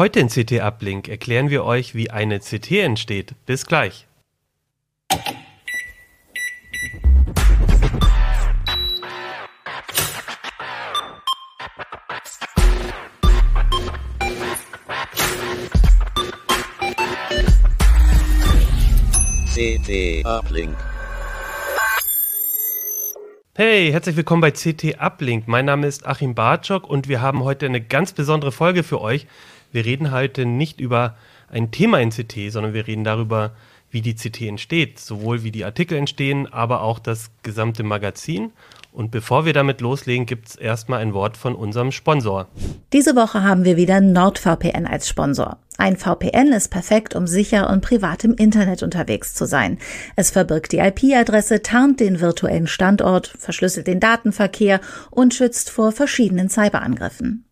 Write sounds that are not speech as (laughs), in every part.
Heute in CT Uplink erklären wir euch, wie eine CT entsteht. Bis gleich. CT Uplink. Hey, herzlich willkommen bei CT Uplink. Mein Name ist Achim Bartschok und wir haben heute eine ganz besondere Folge für euch. Wir reden heute nicht über ein Thema in CT, sondern wir reden darüber, wie die CT entsteht, sowohl wie die Artikel entstehen, aber auch das gesamte Magazin. Und bevor wir damit loslegen, gibt es erstmal ein Wort von unserem Sponsor. Diese Woche haben wir wieder NordVPN als Sponsor. Ein VPN ist perfekt, um sicher und privat im Internet unterwegs zu sein. Es verbirgt die IP-Adresse, tarnt den virtuellen Standort, verschlüsselt den Datenverkehr und schützt vor verschiedenen Cyberangriffen.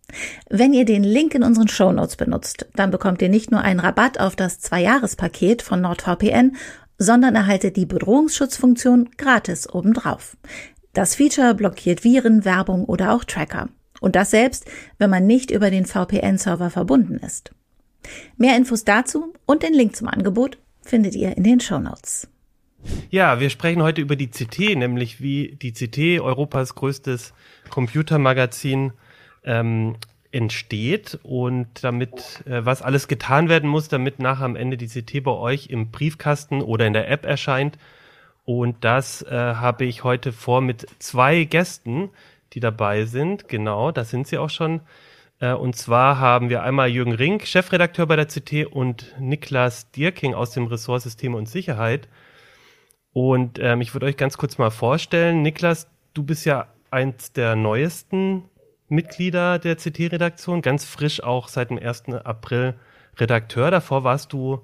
Wenn ihr den Link in unseren Shownotes benutzt, dann bekommt ihr nicht nur einen Rabatt auf das Zwei-Jahres-Paket von NordVPN, sondern erhaltet die Bedrohungsschutzfunktion gratis obendrauf. Das Feature blockiert Viren, Werbung oder auch Tracker. Und das selbst, wenn man nicht über den VPN-Server verbunden ist. Mehr Infos dazu und den Link zum Angebot findet ihr in den Show Notes. Ja, wir sprechen heute über die CT, nämlich wie die CT, Europas größtes Computermagazin, ähm, entsteht und damit, äh, was alles getan werden muss, damit nachher am Ende die CT bei euch im Briefkasten oder in der App erscheint. Und das äh, habe ich heute vor mit zwei Gästen, die dabei sind. Genau, da sind sie auch schon. Äh, und zwar haben wir einmal Jürgen Rink, Chefredakteur bei der CT und Niklas Dierking aus dem Ressort Systeme und Sicherheit. Und ähm, ich würde euch ganz kurz mal vorstellen. Niklas, du bist ja eins der neuesten Mitglieder der CT-Redaktion, ganz frisch auch seit dem 1. April Redakteur. Davor warst du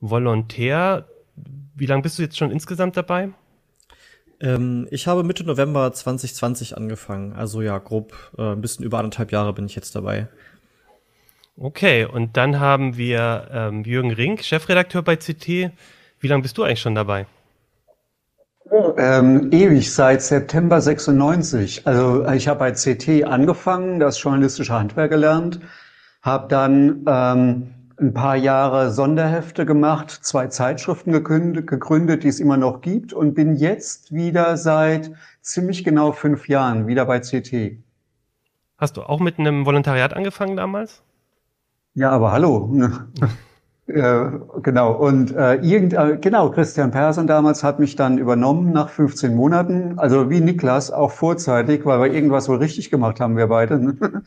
Volontär. Wie lange bist du jetzt schon insgesamt dabei? Ähm, ich habe Mitte November 2020 angefangen. Also ja, grob äh, ein bisschen über anderthalb Jahre bin ich jetzt dabei. Okay, und dann haben wir ähm, Jürgen Rink, Chefredakteur bei CT. Wie lange bist du eigentlich schon dabei? Ähm, ewig, seit September 96. Also ich habe bei CT angefangen, das journalistische Handwerk gelernt, habe dann ähm, ein paar Jahre Sonderhefte gemacht, zwei Zeitschriften gegründet, gegründet, die es immer noch gibt und bin jetzt wieder seit ziemlich genau fünf Jahren wieder bei CT. Hast du auch mit einem Volontariat angefangen damals? Ja, aber hallo. (laughs) Äh, genau, und äh, irgend, äh, genau, Christian Persson damals hat mich dann übernommen nach 15 Monaten, also wie Niklas, auch vorzeitig, weil wir irgendwas wohl richtig gemacht haben, wir beide. (laughs)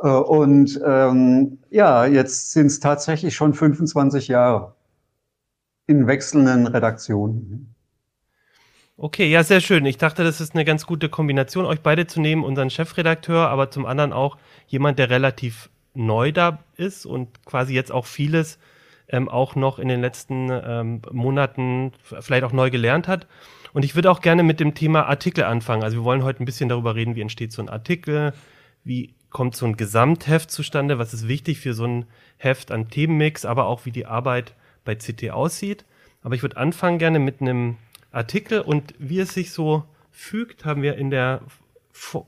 Äh, und ähm, ja, jetzt sind es tatsächlich schon 25 Jahre in wechselnden Redaktionen. Okay, ja, sehr schön. Ich dachte, das ist eine ganz gute Kombination, euch beide zu nehmen, unseren Chefredakteur, aber zum anderen auch jemand, der relativ neu da ist und quasi jetzt auch vieles ähm, auch noch in den letzten ähm, Monaten vielleicht auch neu gelernt hat. Und ich würde auch gerne mit dem Thema Artikel anfangen. Also wir wollen heute ein bisschen darüber reden, wie entsteht so ein Artikel, wie kommt so ein Gesamtheft zustande, was ist wichtig für so ein Heft an Themenmix, aber auch wie die Arbeit bei CT aussieht. Aber ich würde anfangen gerne mit einem Artikel und wie es sich so fügt, haben wir in der,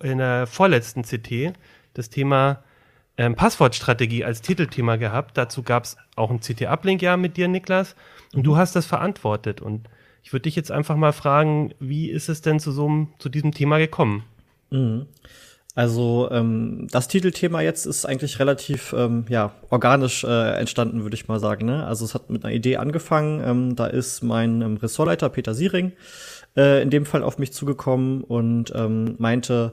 in der vorletzten CT das Thema ähm, Passwortstrategie als Titelthema gehabt. Dazu gab es auch ein CT-Uplink-Jahr mit dir, Niklas. Und du hast das verantwortet. Und ich würde dich jetzt einfach mal fragen, wie ist es denn zu so einem, zu diesem Thema gekommen? Mhm. Also ähm, das Titelthema jetzt ist eigentlich relativ ähm, ja organisch äh, entstanden, würde ich mal sagen. Ne? Also es hat mit einer Idee angefangen. Ähm, da ist mein ähm, Ressortleiter Peter Siering äh, in dem Fall auf mich zugekommen und ähm, meinte,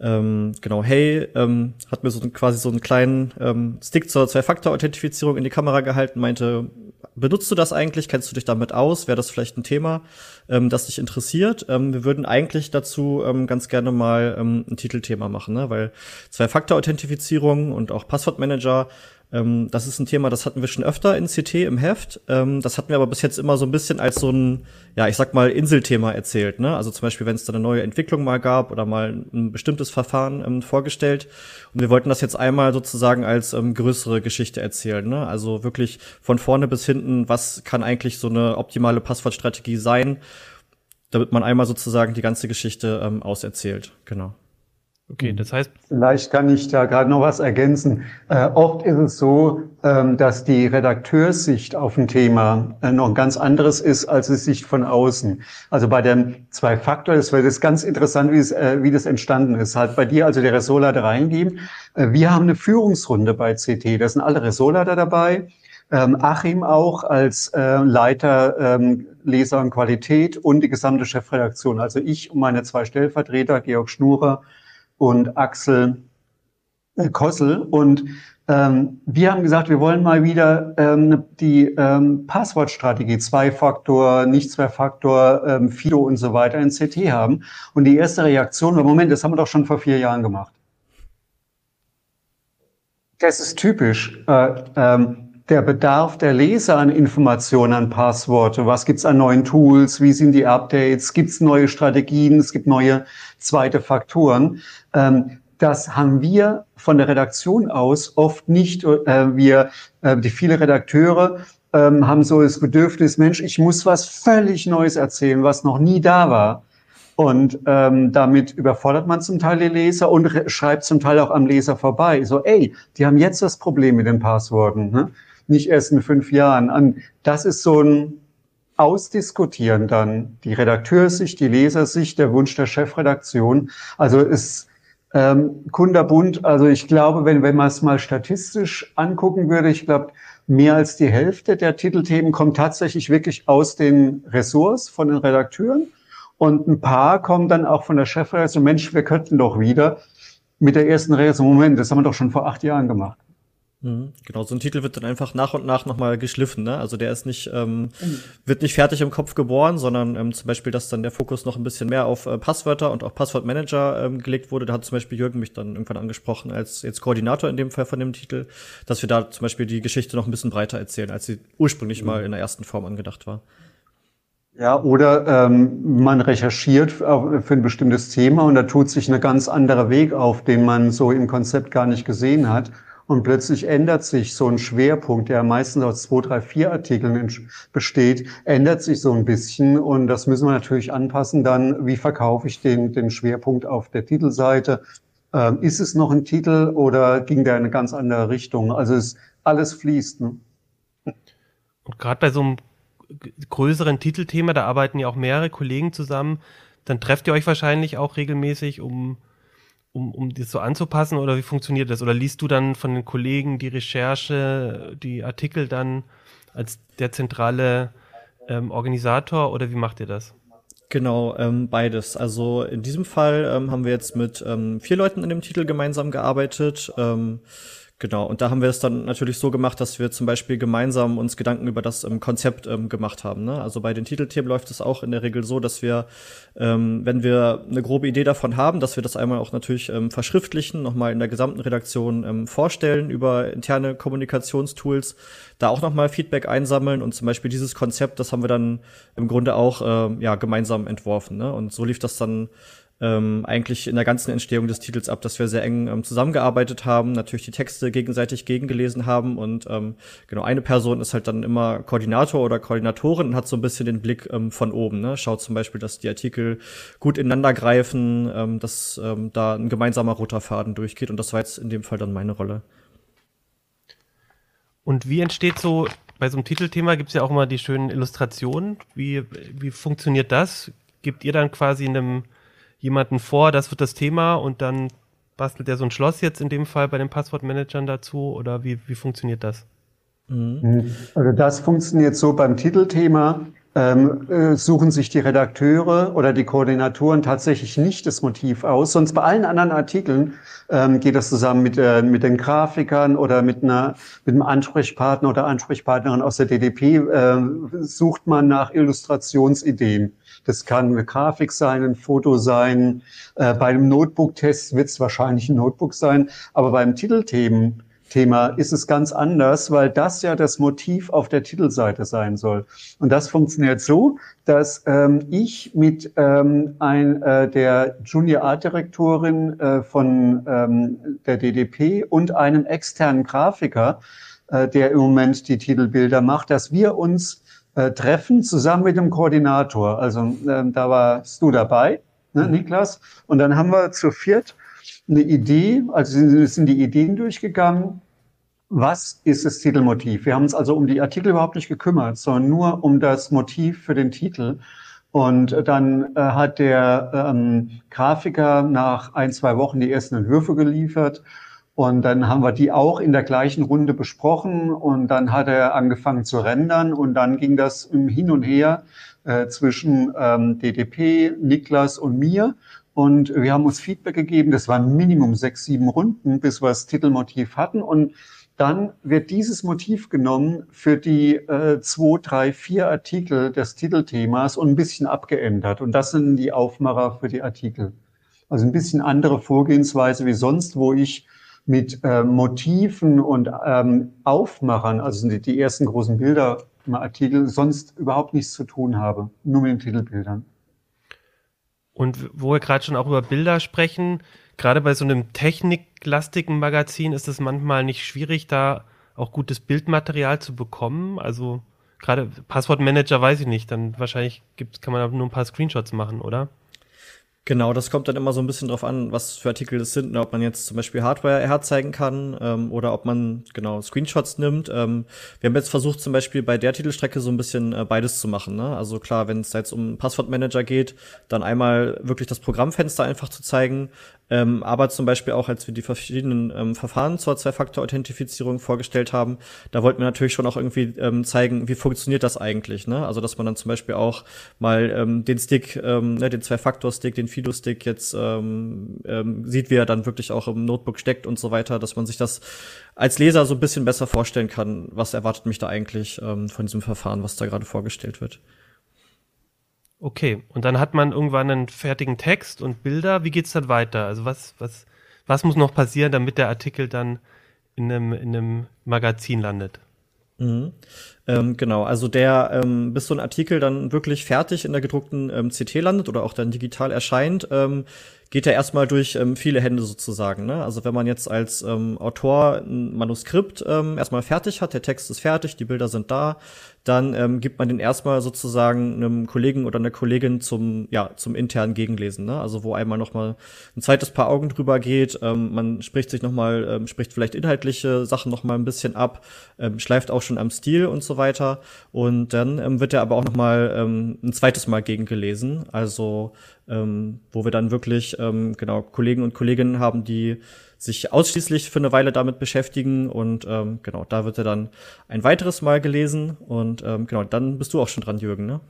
ähm, genau, hey, ähm, hat mir so quasi so einen kleinen ähm, Stick zur Zwei-Faktor-Authentifizierung in die Kamera gehalten, meinte, benutzt du das eigentlich? Kennst du dich damit aus? Wäre das vielleicht ein Thema, ähm, das dich interessiert? Ähm, wir würden eigentlich dazu ähm, ganz gerne mal ähm, ein Titelthema machen, ne? weil Zwei-Faktor-Authentifizierung und auch Passwortmanager ähm, das ist ein Thema, das hatten wir schon öfter in CT im Heft. Ähm, das hatten wir aber bis jetzt immer so ein bisschen als so ein, ja, ich sag mal, Inselthema erzählt. Ne? Also zum Beispiel, wenn es da eine neue Entwicklung mal gab oder mal ein bestimmtes Verfahren ähm, vorgestellt. Und wir wollten das jetzt einmal sozusagen als ähm, größere Geschichte erzählen. Ne? Also wirklich von vorne bis hinten, was kann eigentlich so eine optimale Passwortstrategie sein, damit man einmal sozusagen die ganze Geschichte ähm, auserzählt. Genau. Okay, das heißt. Vielleicht kann ich da gerade noch was ergänzen. Äh, oft ist es so, ähm, dass die Redakteurssicht auf ein Thema äh, noch ein ganz anderes ist als die Sicht von außen. Also bei dem Zwei-Faktor, das wird jetzt ganz interessant, wie, es, äh, wie das entstanden ist. Halt bei dir, also der Ressortleiter reingeben. Äh, wir haben eine Führungsrunde bei CT. Da sind alle Ressortleiter dabei. Ähm, Achim auch als äh, Leiter ähm, Leser und Qualität und die gesamte Chefredaktion. Also ich und meine zwei Stellvertreter, Georg Schnurer und Axel äh, Kossel. Und ähm, wir haben gesagt, wir wollen mal wieder ähm, die ähm, Passwortstrategie, Zwei-Faktor, Nicht-Zwei-Faktor, ähm, FIDO und so weiter in CT haben. Und die erste Reaktion war, Moment, das haben wir doch schon vor vier Jahren gemacht. Das ist typisch. Äh, ähm, der Bedarf der Leser an Informationen, an Passworte. Was gibt's an neuen Tools? Wie sind die Updates? Gibt's neue Strategien? Es gibt neue zweite Faktoren. Ähm, das haben wir von der Redaktion aus oft nicht. Äh, wir, äh, die viele Redakteure ähm, haben so das Bedürfnis, Mensch, ich muss was völlig Neues erzählen, was noch nie da war. Und ähm, damit überfordert man zum Teil die Leser und schreibt zum Teil auch am Leser vorbei. So, ey, die haben jetzt das Problem mit den Passworten. Ne? Nicht erst in fünf Jahren an. Das ist so ein Ausdiskutieren dann, die Redakteursicht, die Lesersicht, der Wunsch der Chefredaktion. Also ist ähm, kunderbunt, also ich glaube, wenn, wenn man es mal statistisch angucken würde, ich glaube, mehr als die Hälfte der Titelthemen kommt tatsächlich wirklich aus den Ressorts von den Redakteuren. Und ein paar kommen dann auch von der Chefredaktion, Mensch, wir könnten doch wieder mit der ersten Redaktion, Moment, das haben wir doch schon vor acht Jahren gemacht. Mhm. Genau, so ein Titel wird dann einfach nach und nach nochmal geschliffen, ne? Also der ist nicht, ähm, mhm. wird nicht fertig im Kopf geboren, sondern ähm, zum Beispiel, dass dann der Fokus noch ein bisschen mehr auf äh, Passwörter und auch Passwortmanager ähm, gelegt wurde. Da hat zum Beispiel Jürgen mich dann irgendwann angesprochen als jetzt Koordinator in dem Fall von dem Titel, dass wir da zum Beispiel die Geschichte noch ein bisschen breiter erzählen, als sie ursprünglich mhm. mal in der ersten Form angedacht war. Ja, oder ähm, man recherchiert für ein bestimmtes Thema und da tut sich eine ganz andere Weg auf, den man so im Konzept gar nicht gesehen hat. Und plötzlich ändert sich so ein Schwerpunkt, der meistens aus zwei, drei, vier Artikeln besteht, ändert sich so ein bisschen. Und das müssen wir natürlich anpassen dann, wie verkaufe ich den, den Schwerpunkt auf der Titelseite? Ähm, ist es noch ein Titel oder ging der in eine ganz andere Richtung? Also es alles fließt. Ne? Und gerade bei so einem größeren Titelthema, da arbeiten ja auch mehrere Kollegen zusammen, dann trefft ihr euch wahrscheinlich auch regelmäßig, um um, um das so anzupassen oder wie funktioniert das? Oder liest du dann von den Kollegen die Recherche, die Artikel dann als der zentrale ähm, Organisator oder wie macht ihr das? Genau, ähm, beides. Also in diesem Fall ähm, haben wir jetzt mit ähm, vier Leuten in dem Titel gemeinsam gearbeitet. Ähm, Genau, und da haben wir es dann natürlich so gemacht, dass wir zum Beispiel gemeinsam uns Gedanken über das ähm, Konzept ähm, gemacht haben. Ne? Also bei den Titelthemen läuft es auch in der Regel so, dass wir, ähm, wenn wir eine grobe Idee davon haben, dass wir das einmal auch natürlich ähm, verschriftlichen, nochmal in der gesamten Redaktion ähm, vorstellen über interne Kommunikationstools, da auch nochmal Feedback einsammeln und zum Beispiel dieses Konzept, das haben wir dann im Grunde auch äh, ja, gemeinsam entworfen. Ne? Und so lief das dann ähm, eigentlich in der ganzen Entstehung des Titels ab, dass wir sehr eng ähm, zusammengearbeitet haben, natürlich die Texte gegenseitig gegengelesen haben und ähm, genau eine Person ist halt dann immer Koordinator oder Koordinatorin und hat so ein bisschen den Blick ähm, von oben. Ne? Schaut zum Beispiel, dass die Artikel gut ineinander greifen, ähm, dass ähm, da ein gemeinsamer roter Faden durchgeht und das war jetzt in dem Fall dann meine Rolle. Und wie entsteht so, bei so einem Titelthema gibt es ja auch immer die schönen Illustrationen. Wie, wie funktioniert das? Gebt ihr dann quasi in einem jemanden vor, das wird das Thema und dann bastelt er so ein Schloss jetzt in dem Fall bei den Passwortmanagern dazu oder wie, wie funktioniert das? Mhm. Also das funktioniert so beim Titelthema. Ähm, äh, suchen sich die Redakteure oder die Koordinatoren tatsächlich nicht das Motiv aus. Sonst bei allen anderen Artikeln ähm, geht das zusammen mit, äh, mit den Grafikern oder mit, einer, mit einem Ansprechpartner oder Ansprechpartnerin aus der DDP. Äh, sucht man nach Illustrationsideen. Das kann eine Grafik sein, ein Foto sein. Äh, bei einem Notebook-Test wird es wahrscheinlich ein Notebook sein. Aber beim Titelthemen Thema ist es ganz anders, weil das ja das Motiv auf der Titelseite sein soll. Und das funktioniert so, dass ähm, ich mit ähm, ein, äh, der Junior Art Direktorin äh, von ähm, der DDP und einem externen Grafiker, äh, der im Moment die Titelbilder macht, dass wir uns äh, treffen, zusammen mit dem Koordinator. Also ähm, da warst du dabei, ne, mhm. Niklas. Und dann haben wir zu viert eine Idee, also sind die Ideen durchgegangen. Was ist das Titelmotiv? Wir haben uns also um die Artikel überhaupt nicht gekümmert, sondern nur um das Motiv für den Titel. Und dann äh, hat der ähm, Grafiker nach ein, zwei Wochen die ersten Entwürfe geliefert. Und dann haben wir die auch in der gleichen Runde besprochen. Und dann hat er angefangen zu rendern. Und dann ging das im Hin und Her äh, zwischen ähm, DDP, Niklas und mir. Und wir haben uns Feedback gegeben. Das waren Minimum sechs, sieben Runden, bis wir das Titelmotiv hatten. Und dann wird dieses Motiv genommen für die äh, zwei, drei, vier Artikel des Titelthemas und ein bisschen abgeändert. Und das sind die Aufmacher für die Artikel. Also ein bisschen andere Vorgehensweise wie sonst, wo ich mit äh, Motiven und ähm, Aufmachern, also die, die ersten großen Bilder im Artikel, sonst überhaupt nichts zu tun habe. Nur mit den Titelbildern. Und wo wir gerade schon auch über Bilder sprechen, gerade bei so einem techniklastigen Magazin ist es manchmal nicht schwierig, da auch gutes Bildmaterial zu bekommen. Also gerade Passwortmanager weiß ich nicht, dann wahrscheinlich gibt's, kann man nur ein paar Screenshots machen, oder? Genau, das kommt dann immer so ein bisschen drauf an, was für Artikel das sind, ne? ob man jetzt zum Beispiel Hardware herzeigen kann ähm, oder ob man genau Screenshots nimmt. Ähm, wir haben jetzt versucht, zum Beispiel bei der Titelstrecke so ein bisschen äh, beides zu machen. Ne? Also klar, wenn es jetzt um Passwortmanager geht, dann einmal wirklich das Programmfenster einfach zu zeigen, ähm, aber zum Beispiel auch, als wir die verschiedenen ähm, Verfahren zur Zwei-Faktor-Authentifizierung vorgestellt haben, da wollten wir natürlich schon auch irgendwie ähm, zeigen, wie funktioniert das eigentlich. Ne? Also dass man dann zum Beispiel auch mal ähm, den Stick, ähm, ne, den Zwei-Faktor-Stick, den Fido-Stick jetzt ähm, ähm, sieht, wie er dann wirklich auch im Notebook steckt und so weiter, dass man sich das als Leser so ein bisschen besser vorstellen kann, was erwartet mich da eigentlich ähm, von diesem Verfahren, was da gerade vorgestellt wird. Okay, und dann hat man irgendwann einen fertigen Text und Bilder. Wie geht's dann weiter? Also was, was, was muss noch passieren, damit der Artikel dann in einem, in einem Magazin landet? Mhm. Ähm, genau, also der, ähm, bis so ein Artikel dann wirklich fertig in der gedruckten ähm, CT landet oder auch dann digital erscheint, ähm, geht er erstmal durch ähm, viele Hände sozusagen. Ne? Also wenn man jetzt als ähm, Autor ein Manuskript erstmal fertig hat, der Text ist fertig, die Bilder sind da, dann ähm, gibt man den erstmal sozusagen einem Kollegen oder einer Kollegin zum ja zum internen Gegenlesen, ne? Also wo einmal noch mal ein zweites Paar Augen drüber geht, ähm, man spricht sich noch mal, ähm, spricht vielleicht inhaltliche Sachen noch mal ein bisschen ab, ähm, schleift auch schon am Stil und so weiter und dann ähm, wird er aber auch noch mal ähm, ein zweites Mal gegengelesen, also ähm, wo wir dann wirklich ähm, genau Kollegen und Kolleginnen haben, die sich ausschließlich für eine Weile damit beschäftigen und ähm, genau, da wird er dann ein weiteres Mal gelesen und ähm, genau, dann bist du auch schon dran, Jürgen, ne?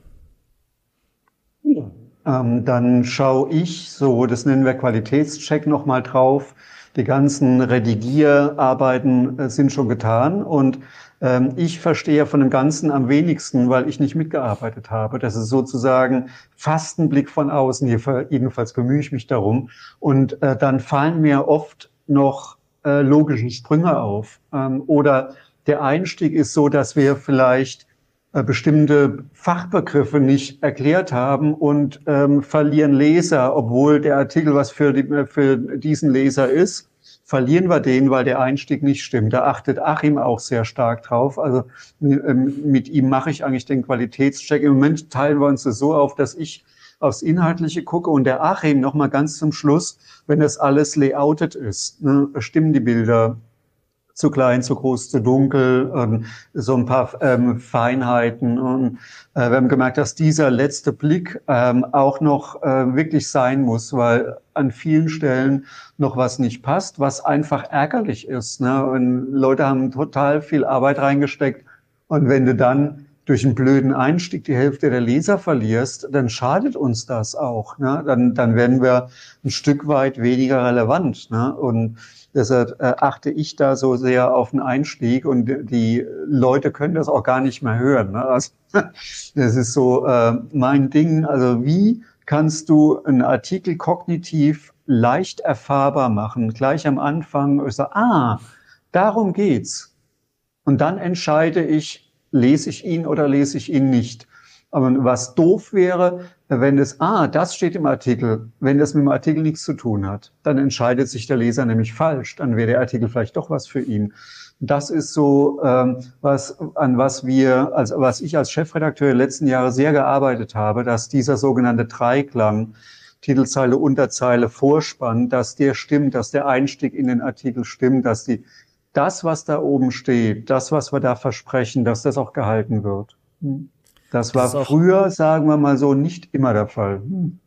Ja. Ähm, dann schaue ich so, das nennen wir Qualitätscheck nochmal drauf. Die ganzen Redigierarbeiten äh, sind schon getan und ähm, ich verstehe von dem Ganzen am wenigsten, weil ich nicht mitgearbeitet habe. Das ist sozusagen fast ein Blick von außen. Jedenfalls bemühe ich mich darum. Und äh, dann fallen mir oft noch äh, logische Sprünge auf. Ähm, oder der Einstieg ist so, dass wir vielleicht äh, bestimmte Fachbegriffe nicht erklärt haben und ähm, verlieren Leser, obwohl der Artikel was für, die, für diesen Leser ist verlieren wir den, weil der Einstieg nicht stimmt. Da achtet Achim auch sehr stark drauf. Also ähm, mit ihm mache ich eigentlich den Qualitätscheck. Im Moment teilen wir uns das so auf, dass ich aufs Inhaltliche gucke und der Achim nochmal ganz zum Schluss, wenn das alles layoutet ist, ne, stimmen die Bilder, zu klein, zu groß, zu dunkel, ähm, so ein paar ähm, Feinheiten. Und äh, wir haben gemerkt, dass dieser letzte Blick ähm, auch noch äh, wirklich sein muss, weil an vielen Stellen noch was nicht passt, was einfach ärgerlich ist. Ne? Und Leute haben total viel Arbeit reingesteckt und wenn du dann durch einen blöden Einstieg die Hälfte der Leser verlierst, dann schadet uns das auch. Ne? Dann, dann werden wir ein Stück weit weniger relevant. Ne? Und Deshalb äh, achte ich da so sehr auf den Einstieg und die Leute können das auch gar nicht mehr hören. Ne? Also, (laughs) das ist so äh, mein Ding. Also wie kannst du einen Artikel kognitiv leicht erfahrbar machen? Gleich am Anfang, ich sage, ah, darum geht's. Und dann entscheide ich, lese ich ihn oder lese ich ihn nicht. Aber was doof wäre, wenn das, ah, das steht im Artikel, wenn das mit dem Artikel nichts zu tun hat, dann entscheidet sich der Leser nämlich falsch. Dann wäre der Artikel vielleicht doch was für ihn. Das ist so, ähm, was, an was wir, also was ich als Chefredakteur letzten Jahre sehr gearbeitet habe, dass dieser sogenannte Dreiklang, Titelzeile, Unterzeile, Vorspann, dass der stimmt, dass der Einstieg in den Artikel stimmt, dass die, das, was da oben steht, das, was wir da versprechen, dass das auch gehalten wird. Hm. Das war das früher, sagen wir mal so, nicht immer der Fall. Hm.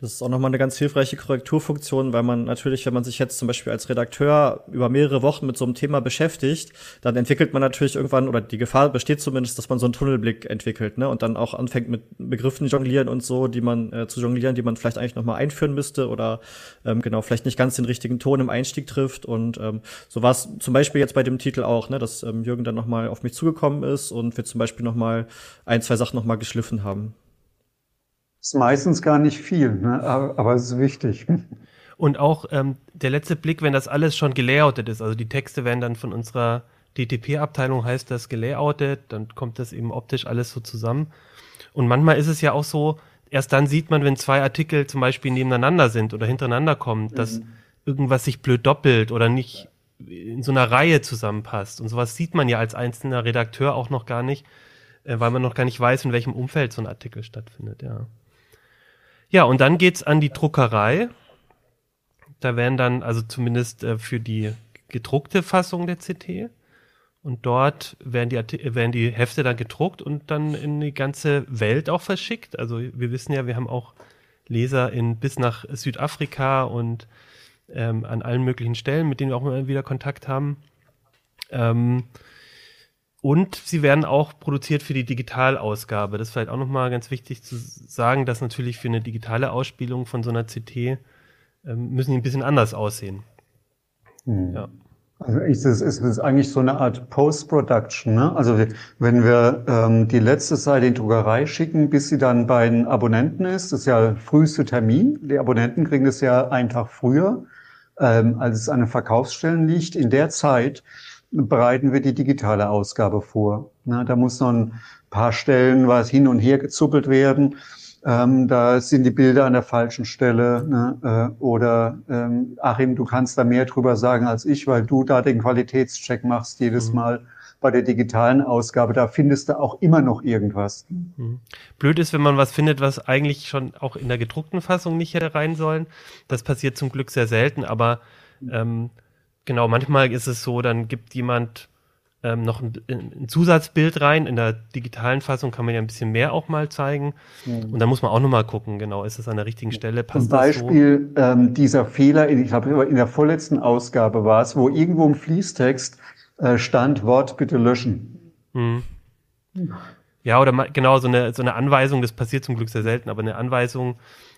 Das ist auch nochmal eine ganz hilfreiche Korrekturfunktion, weil man natürlich, wenn man sich jetzt zum Beispiel als Redakteur über mehrere Wochen mit so einem Thema beschäftigt, dann entwickelt man natürlich irgendwann, oder die Gefahr besteht zumindest, dass man so einen Tunnelblick entwickelt, ne? Und dann auch anfängt mit Begriffen jonglieren und so, die man äh, zu jonglieren, die man vielleicht eigentlich nochmal einführen müsste oder ähm, genau, vielleicht nicht ganz den richtigen Ton im Einstieg trifft. Und ähm, so war es zum Beispiel jetzt bei dem Titel auch, ne, dass ähm, Jürgen dann nochmal auf mich zugekommen ist und wir zum Beispiel nochmal ein, zwei Sachen nochmal geschliffen haben. Ist meistens gar nicht viel, ne? aber, es ist wichtig. Und auch ähm, der letzte Blick, wenn das alles schon gelayoutet ist, also die Texte werden dann von unserer DTP-Abteilung heißt das gelayoutet, dann kommt das eben optisch alles so zusammen. Und manchmal ist es ja auch so, erst dann sieht man, wenn zwei Artikel zum Beispiel nebeneinander sind oder hintereinander kommen, dass mhm. irgendwas sich blöd doppelt oder nicht in so einer Reihe zusammenpasst. Und sowas sieht man ja als einzelner Redakteur auch noch gar nicht, äh, weil man noch gar nicht weiß, in welchem Umfeld so ein Artikel stattfindet, ja. Ja, und dann geht's an die Druckerei. Da werden dann, also zumindest äh, für die gedruckte Fassung der CT. Und dort werden die, werden die Hefte dann gedruckt und dann in die ganze Welt auch verschickt. Also wir wissen ja, wir haben auch Leser in, bis nach Südafrika und ähm, an allen möglichen Stellen, mit denen wir auch immer wieder Kontakt haben. Ähm, und sie werden auch produziert für die Digitalausgabe. Das ist vielleicht auch nochmal ganz wichtig zu sagen, dass natürlich für eine digitale Ausspielung von so einer CT ähm, müssen die ein bisschen anders aussehen. Hm. Ja. Also ist es, ist es eigentlich so eine Art Post-Production. Ne? Also wenn wir ähm, die letzte Seite in die Druckerei schicken, bis sie dann bei den Abonnenten ist, das ist ja früheste Termin. Die Abonnenten kriegen das ja einen Tag früher, ähm, als es an den Verkaufsstellen liegt. In der Zeit bereiten wir die digitale Ausgabe vor. Na, da muss noch ein paar Stellen was hin und her gezuppelt werden. Ähm, da sind die Bilder an der falschen Stelle. Ne? Äh, oder ähm, Achim, du kannst da mehr drüber sagen als ich, weil du da den Qualitätscheck machst jedes mhm. Mal bei der digitalen Ausgabe. Da findest du auch immer noch irgendwas. Mhm. Blöd ist, wenn man was findet, was eigentlich schon auch in der gedruckten Fassung nicht hätte rein sollen. Das passiert zum Glück sehr selten, aber ähm, genau, manchmal ist es so, dann gibt jemand ähm, noch ein, ein, Zusatzbild rein. In der digitalen Fassung kann man ja ein bisschen mehr auch mal zeigen. Mhm. Und da muss man auch nochmal gucken, genau, ist es an der richtigen Stelle? Passt Zum Beispiel so? ähm, dieser Fehler, in, ich glaube, in der vorletzten Ausgabe war es, wo irgendwo im Fließtext äh, stand, Wort bitte löschen. Mhm. Ja, oder genau, so eine, so eine Anweisung, das passiert zum Glück sehr selten, aber eine Anweisung,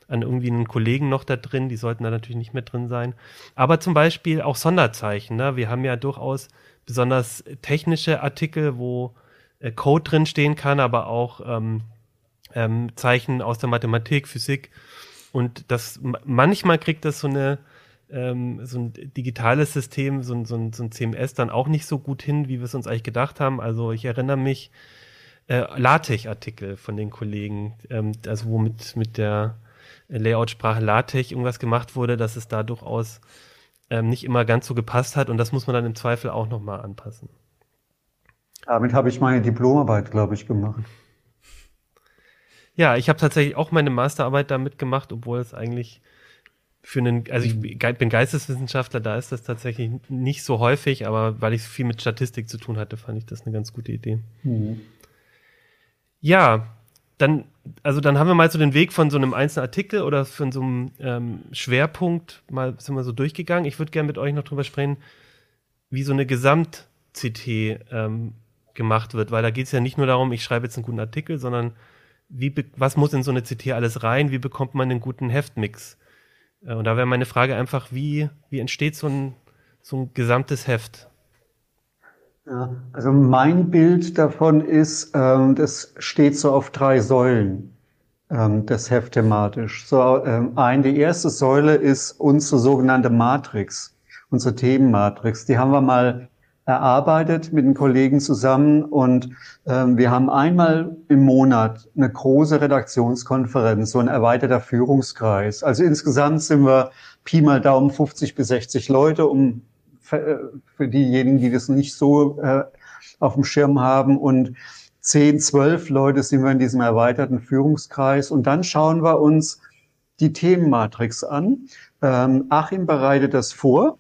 an irgendwie einen Kollegen noch da drin, die sollten da natürlich nicht mehr drin sein. Aber zum Beispiel auch Sonderzeichen. Ne? Wir haben ja durchaus besonders technische Artikel, wo äh, Code drin stehen kann, aber auch ähm, ähm, Zeichen aus der Mathematik, Physik. Und das manchmal kriegt das so eine ähm, so ein digitales System, so ein, so, ein, so ein CMS dann auch nicht so gut hin, wie wir es uns eigentlich gedacht haben. Also ich erinnere mich, äh, LaTeX-Artikel von den Kollegen, ähm, also wo mit, mit der Layout-Sprache LaTeX irgendwas gemacht wurde, dass es da durchaus ähm, nicht immer ganz so gepasst hat und das muss man dann im Zweifel auch nochmal anpassen. Damit habe ich meine Diplomarbeit, glaube ich, gemacht. Ja, ich habe tatsächlich auch meine Masterarbeit damit gemacht, obwohl es eigentlich für einen, also ich bin Geisteswissenschaftler, da ist das tatsächlich nicht so häufig, aber weil ich viel mit Statistik zu tun hatte, fand ich das eine ganz gute Idee. Mhm. Ja, dann, also dann haben wir mal so den Weg von so einem einzelnen Artikel oder von so einem ähm, Schwerpunkt mal sind wir so durchgegangen. Ich würde gerne mit euch noch drüber sprechen, wie so eine Gesamt-CT ähm, gemacht wird, weil da geht es ja nicht nur darum, ich schreibe jetzt einen guten Artikel, sondern wie, was muss in so eine CT alles rein? Wie bekommt man einen guten Heftmix? Äh, und da wäre meine Frage einfach, wie, wie entsteht so ein, so ein gesamtes Heft? Ja, also mein Bild davon ist, ähm, das steht so auf drei Säulen, ähm, das Heft thematisch. So, ähm, ein, die erste Säule ist unsere sogenannte Matrix, unsere Themenmatrix. Die haben wir mal erarbeitet mit den Kollegen zusammen und ähm, wir haben einmal im Monat eine große Redaktionskonferenz, so ein erweiterter Führungskreis. Also insgesamt sind wir Pi mal Daumen 50 bis 60 Leute, um für diejenigen, die das nicht so äh, auf dem Schirm haben. Und zehn, zwölf Leute sind wir in diesem erweiterten Führungskreis. Und dann schauen wir uns die Themenmatrix an. Ähm, Achim bereitet das vor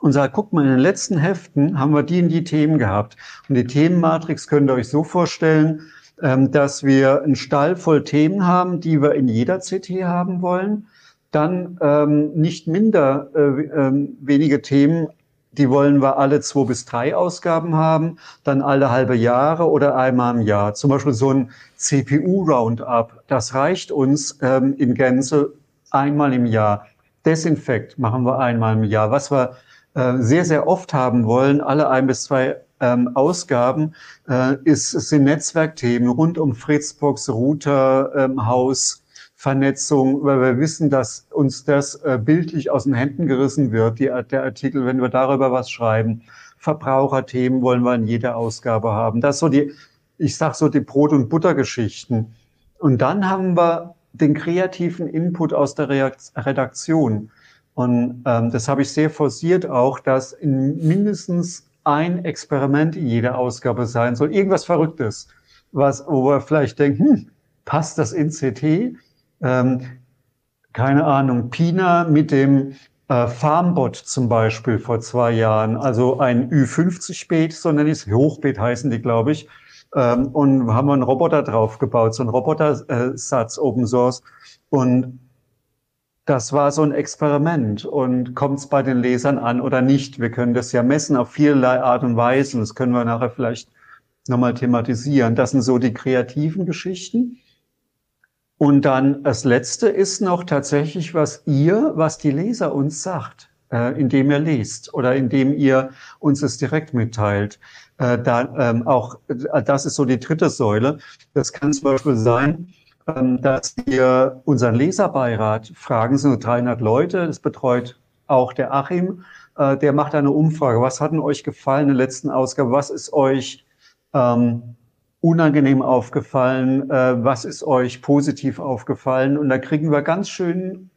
und sagt, guck mal, in den letzten Heften haben wir die und die Themen gehabt. Und die Themenmatrix könnt ihr euch so vorstellen, ähm, dass wir einen Stall voll Themen haben, die wir in jeder CT haben wollen. Dann ähm, nicht minder äh, äh, wenige Themen, die wollen wir alle zwei bis drei Ausgaben haben, dann alle halbe Jahre oder einmal im Jahr. Zum Beispiel so ein CPU-Roundup. Das reicht uns ähm, in Gänze einmal im Jahr. Desinfekt machen wir einmal im Jahr. Was wir äh, sehr, sehr oft haben wollen, alle ein bis zwei ähm, Ausgaben, äh, ist, sind Netzwerkthemen rund um Fritzbox, Router, ähm, Haus, Vernetzung, weil wir wissen, dass uns das äh, bildlich aus den Händen gerissen wird, die, der Artikel, wenn wir darüber was schreiben. Verbraucherthemen wollen wir in jeder Ausgabe haben. Das so die, ich sag so die Brot- und Buttergeschichten. Und dann haben wir den kreativen Input aus der Redaktion. Und ähm, das habe ich sehr forciert auch, dass in mindestens ein Experiment in jeder Ausgabe sein soll. Irgendwas Verrücktes, was, wo wir vielleicht denken, hm, passt das in CT? Ähm, keine Ahnung, Pina mit dem äh, Farmbot zum Beispiel vor zwei Jahren, also ein Ü50-Beet, so nenne ich es, Hochbeet heißen die, glaube ich, ähm, und haben wir einen Roboter draufgebaut, so einen Robotersatz Open Source. Und das war so ein Experiment. Und kommt es bei den Lesern an oder nicht? Wir können das ja messen auf vielerlei Art und Weise. Das können wir nachher vielleicht nochmal thematisieren. Das sind so die kreativen Geschichten. Und dann das Letzte ist noch tatsächlich, was ihr, was die Leser uns sagt, äh, indem ihr lest oder indem ihr uns es direkt mitteilt. Äh, da, ähm, auch, äh, das ist so die dritte Säule. Das kann zum Beispiel sein, ähm, dass wir unseren Leserbeirat fragen, sind so 300 Leute, das betreut auch der Achim, äh, der macht eine Umfrage. Was hat denn euch gefallen in der letzten Ausgabe? Was ist euch ähm, unangenehm aufgefallen? Äh, was ist euch positiv aufgefallen? Und da kriegen wir ganz schön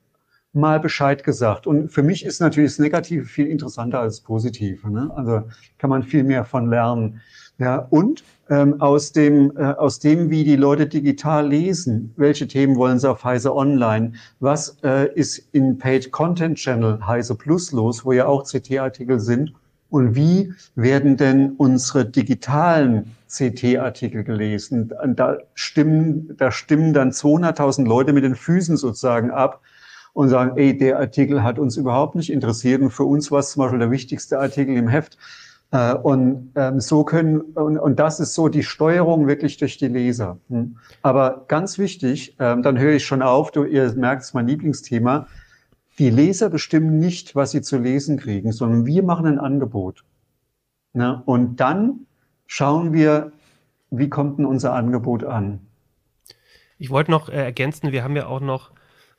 mal Bescheid gesagt. Und für mich ist natürlich das Negative viel interessanter als das Positive. Ne? Also kann man viel mehr von lernen. Ja, und ähm, aus dem äh, aus dem, wie die Leute digital lesen, welche Themen wollen sie auf Heise Online, was äh, ist in Paid Content Channel Heise Plus los, wo ja auch CT-Artikel sind und wie werden denn unsere digitalen CT-Artikel gelesen? Da stimmen, da stimmen dann 200.000 Leute mit den Füßen sozusagen ab und sagen, ey, der Artikel hat uns überhaupt nicht interessiert und für uns war es zum Beispiel der wichtigste Artikel im Heft. Äh, und ähm, so können, und, und das ist so die Steuerung wirklich durch die Leser. Hm. Aber ganz wichtig, ähm, dann höre ich schon auf, du, ihr merkt, es mein Lieblingsthema. Die Leser bestimmen nicht, was sie zu lesen kriegen, sondern wir machen ein Angebot. Ne? Und dann schauen wir, wie kommt denn unser Angebot an? Ich wollte noch äh, ergänzen, wir haben ja auch noch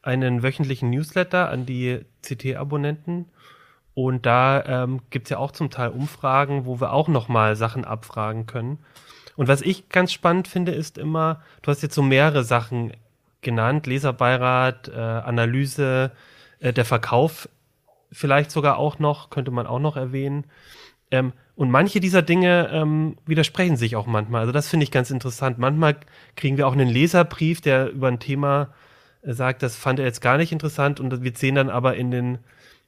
einen wöchentlichen Newsletter an die CT-Abonnenten und da ähm, gibt es ja auch zum Teil Umfragen, wo wir auch nochmal Sachen abfragen können. Und was ich ganz spannend finde, ist immer, du hast jetzt so mehrere Sachen genannt, Leserbeirat, äh, Analyse, äh, der Verkauf vielleicht sogar auch noch, könnte man auch noch erwähnen. Ähm, und manche dieser Dinge ähm, widersprechen sich auch manchmal. Also das finde ich ganz interessant. Manchmal kriegen wir auch einen Leserbrief, der über ein Thema äh, sagt, das fand er jetzt gar nicht interessant und wir sehen dann aber in den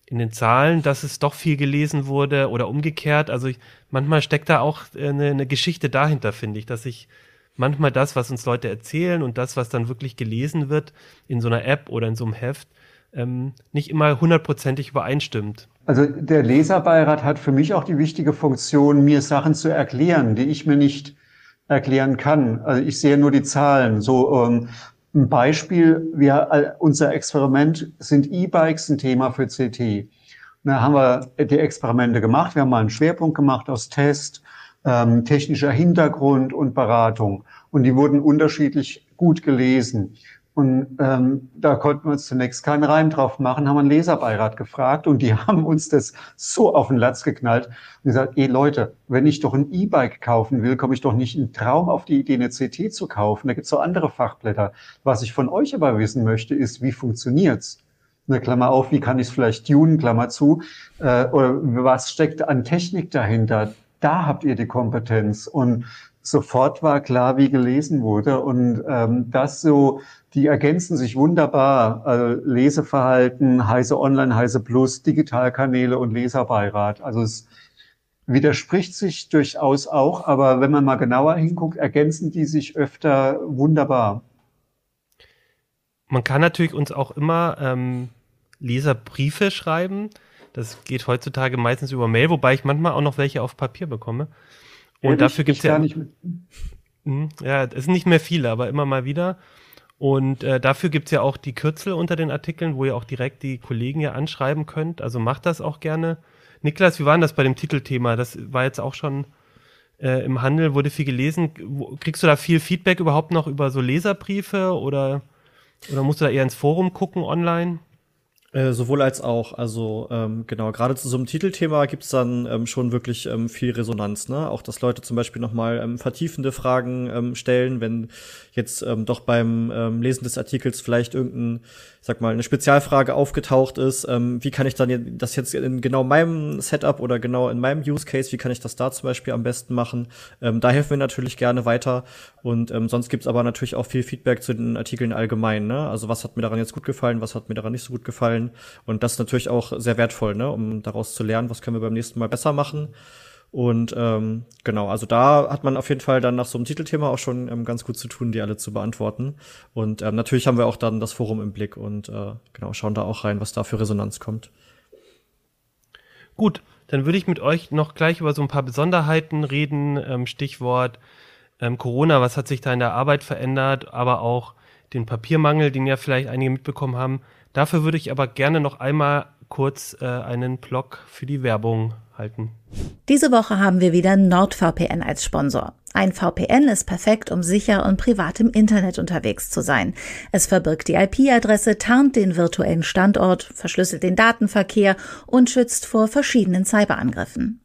in den Zahlen, dass es doch viel gelesen wurde oder umgekehrt. Also ich, manchmal steckt da auch eine, eine Geschichte dahinter, finde ich, dass sich manchmal das, was uns Leute erzählen und das, was dann wirklich gelesen wird in so einer App oder in so einem Heft, ähm, nicht immer hundertprozentig übereinstimmt. Also der Leserbeirat hat für mich auch die wichtige Funktion, mir Sachen zu erklären, die ich mir nicht erklären kann. Also ich sehe nur die Zahlen. So ähm, ein Beispiel, wir, unser Experiment sind E-Bikes ein Thema für CT. Da haben wir die Experimente gemacht. Wir haben mal einen Schwerpunkt gemacht aus Test, ähm, technischer Hintergrund und Beratung. Und die wurden unterschiedlich gut gelesen. Und ähm, da konnten wir uns zunächst keinen Reim drauf machen, haben einen Leserbeirat gefragt und die (laughs) haben uns das so auf den Latz geknallt und gesagt, ey Leute, wenn ich doch ein E-Bike kaufen will, komme ich doch nicht in Traum auf die Idee, eine CT zu kaufen. Da gibt's so andere Fachblätter. Was ich von euch aber wissen möchte, ist, wie funktioniert's? Eine Klammer auf, wie kann ich es vielleicht tunen, Klammer zu, äh, oder was steckt an Technik dahinter? Da habt ihr die Kompetenz und sofort war klar, wie gelesen wurde. Und ähm, das so, die ergänzen sich wunderbar. Also Leseverhalten, Heise Online, Heise Plus, Digitalkanäle und Leserbeirat. Also es widerspricht sich durchaus auch, aber wenn man mal genauer hinguckt, ergänzen die sich öfter wunderbar. Man kann natürlich uns auch immer ähm, Leserbriefe schreiben. Das geht heutzutage meistens über Mail, wobei ich manchmal auch noch welche auf Papier bekomme. Und dafür gibt es ja. Nicht hm, ja, es sind nicht mehr viele, aber immer mal wieder. Und äh, dafür gibt's ja auch die Kürzel unter den Artikeln, wo ihr auch direkt die Kollegen ja anschreiben könnt. Also macht das auch gerne. Niklas, wie war denn das bei dem Titelthema? Das war jetzt auch schon äh, im Handel, wurde viel gelesen. Kriegst du da viel Feedback überhaupt noch über so Leserbriefe oder, oder musst du da eher ins Forum gucken online? Äh, sowohl als auch. Also ähm, genau, gerade zu so einem Titelthema gibt's dann ähm, schon wirklich ähm, viel Resonanz. Ne? Auch, dass Leute zum Beispiel nochmal ähm, vertiefende Fragen ähm, stellen, wenn jetzt ähm, doch beim ähm, Lesen des Artikels vielleicht irgendein sag mal, eine Spezialfrage aufgetaucht ist, ähm, wie kann ich dann das jetzt in genau meinem Setup oder genau in meinem Use Case, wie kann ich das da zum Beispiel am besten machen? Ähm, da helfen wir natürlich gerne weiter. Und ähm, sonst gibt's aber natürlich auch viel Feedback zu den Artikeln allgemein. Ne? Also was hat mir daran jetzt gut gefallen, was hat mir daran nicht so gut gefallen. Und das ist natürlich auch sehr wertvoll, ne? um daraus zu lernen, was können wir beim nächsten Mal besser machen. Und ähm, genau, also da hat man auf jeden Fall dann nach so einem Titelthema auch schon ähm, ganz gut zu tun, die alle zu beantworten. Und ähm, natürlich haben wir auch dann das Forum im Blick und äh, genau, schauen da auch rein, was da für Resonanz kommt. Gut, dann würde ich mit euch noch gleich über so ein paar Besonderheiten reden. Ähm, Stichwort ähm, Corona, was hat sich da in der Arbeit verändert, aber auch den Papiermangel, den ja vielleicht einige mitbekommen haben. Dafür würde ich aber gerne noch einmal kurz äh, einen Blog für die Werbung halten. Diese Woche haben wir wieder NordVPN als Sponsor. Ein VPN ist perfekt, um sicher und privat im Internet unterwegs zu sein. Es verbirgt die IP-Adresse, tarnt den virtuellen Standort, verschlüsselt den Datenverkehr und schützt vor verschiedenen Cyberangriffen.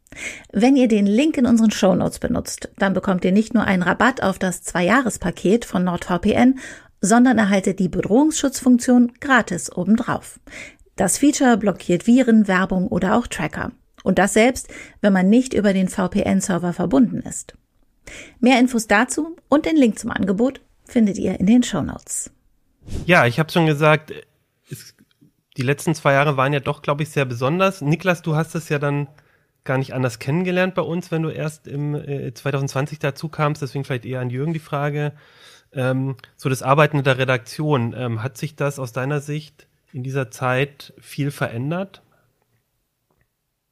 Wenn ihr den Link in unseren Shownotes benutzt, dann bekommt ihr nicht nur einen Rabatt auf das Zwei-Jahres-Paket von NordVPN, sondern erhaltet die Bedrohungsschutzfunktion gratis obendrauf. Das Feature blockiert Viren, Werbung oder auch Tracker. Und das selbst, wenn man nicht über den VPN-Server verbunden ist. Mehr Infos dazu und den Link zum Angebot findet ihr in den Show Notes. Ja, ich habe schon gesagt, es, die letzten zwei Jahre waren ja doch, glaube ich, sehr besonders. Niklas, du hast es ja dann gar nicht anders kennengelernt bei uns, wenn du erst im äh, 2020 dazu kamst. Deswegen vielleicht eher an Jürgen die Frage. Ähm, so das Arbeiten in der Redaktion, ähm, hat sich das aus deiner Sicht in dieser Zeit viel verändert?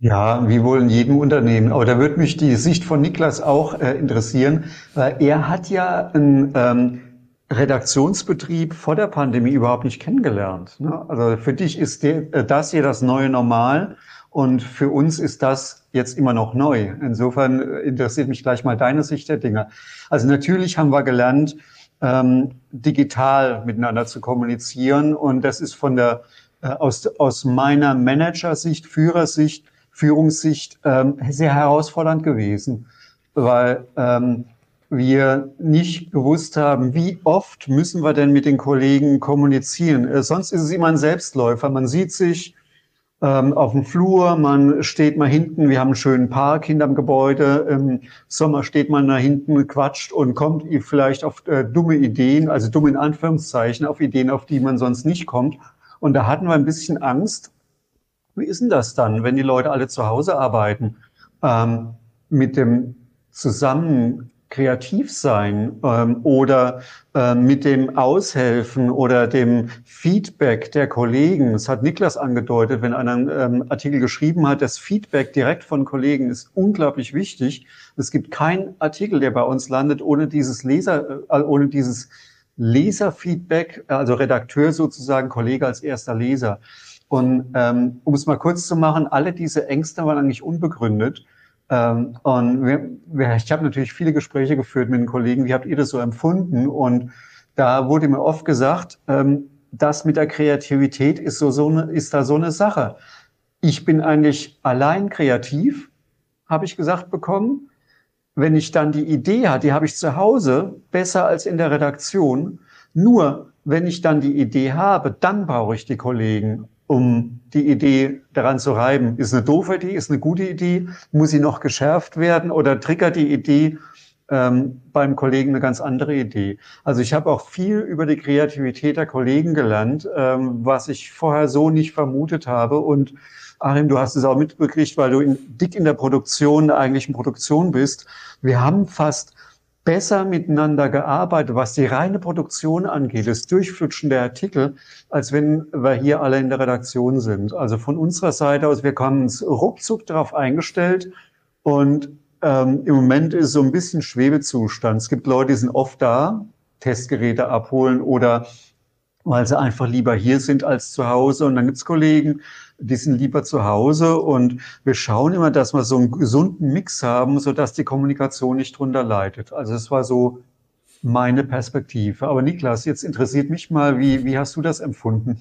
Ja, wie wohl in jedem Unternehmen. Aber da würde mich die Sicht von Niklas auch äh, interessieren, weil er hat ja einen ähm, Redaktionsbetrieb vor der Pandemie überhaupt nicht kennengelernt. Ne? Also für dich ist der, äh, das hier das neue Normal und für uns ist das jetzt immer noch neu. Insofern äh, interessiert mich gleich mal deine Sicht der Dinge. Also natürlich haben wir gelernt, ähm, digital miteinander zu kommunizieren und das ist von der äh, aus, aus meiner Managersicht, Führersicht Führungssicht ähm, sehr herausfordernd gewesen, weil ähm, wir nicht gewusst haben, wie oft müssen wir denn mit den Kollegen kommunizieren. Äh, sonst ist es immer ein Selbstläufer. Man sieht sich ähm, auf dem Flur, man steht mal hinten, wir haben einen schönen Park hinterm Gebäude, im Sommer steht man da hinten, quatscht und kommt vielleicht auf äh, dumme Ideen, also dumme in Anführungszeichen, auf Ideen, auf die man sonst nicht kommt. Und da hatten wir ein bisschen Angst, wie ist denn das dann, wenn die Leute alle zu Hause arbeiten? Ähm, mit dem zusammen kreativ sein ähm, oder äh, mit dem Aushelfen oder dem Feedback der Kollegen. Das hat Niklas angedeutet, wenn einer einen ähm, Artikel geschrieben hat, das Feedback direkt von Kollegen ist unglaublich wichtig. Es gibt keinen Artikel, der bei uns landet, ohne dieses Leser, äh, ohne dieses Leserfeedback, also Redakteur sozusagen, Kollege als erster Leser. Und ähm, um es mal kurz zu machen, alle diese Ängste waren eigentlich unbegründet. Ähm, und wir, wir, ich habe natürlich viele Gespräche geführt mit den Kollegen, wie habt ihr das so empfunden? Und da wurde mir oft gesagt, ähm, das mit der Kreativität ist, so, so eine, ist da so eine Sache. Ich bin eigentlich allein kreativ, habe ich gesagt bekommen. Wenn ich dann die Idee habe, die habe ich zu Hause, besser als in der Redaktion. Nur wenn ich dann die Idee habe, dann brauche ich die Kollegen um die Idee daran zu reiben. Ist eine doofe Idee, ist eine gute Idee, muss sie noch geschärft werden oder triggert die Idee ähm, beim Kollegen eine ganz andere Idee. Also ich habe auch viel über die Kreativität der Kollegen gelernt, ähm, was ich vorher so nicht vermutet habe. Und Achim, du hast es auch mitbekriegt, weil du in, dick in der Produktion, der eigentlichen Produktion bist. Wir haben fast besser miteinander gearbeitet, was die reine Produktion angeht, das Durchflutschen der Artikel, als wenn wir hier alle in der Redaktion sind. Also von unserer Seite aus, wir haben uns ruckzuck darauf eingestellt und ähm, im Moment ist so ein bisschen Schwebezustand. Es gibt Leute, die sind oft da, Testgeräte abholen oder weil sie einfach lieber hier sind als zu Hause. Und dann gibt's Kollegen, die sind lieber zu Hause. Und wir schauen immer, dass wir so einen gesunden Mix haben, sodass die Kommunikation nicht drunter leidet. Also das war so meine Perspektive. Aber Niklas, jetzt interessiert mich mal, wie, wie hast du das empfunden?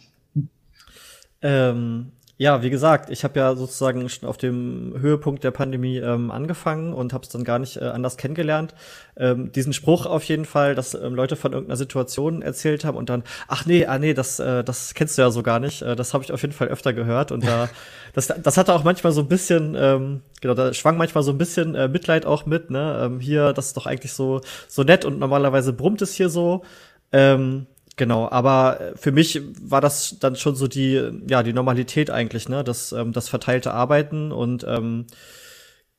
Ähm, ja, wie gesagt, ich habe ja sozusagen schon auf dem Höhepunkt der Pandemie ähm, angefangen und habe es dann gar nicht äh, anders kennengelernt. Ähm, diesen Spruch auf jeden Fall, dass ähm, Leute von irgendeiner Situation erzählt haben und dann, ach nee, ah nee, das, äh, das kennst du ja so gar nicht. Äh, das habe ich auf jeden Fall öfter gehört und da, (laughs) das, das hatte auch manchmal so ein bisschen, ähm, genau, da schwang manchmal so ein bisschen äh, Mitleid auch mit. Ne, ähm, hier, das ist doch eigentlich so so nett und normalerweise brummt es hier so. Ähm, Genau, aber äh, für mich war das dann schon so die, ja, die Normalität eigentlich, ne, das, ähm, das verteilte Arbeiten und ähm,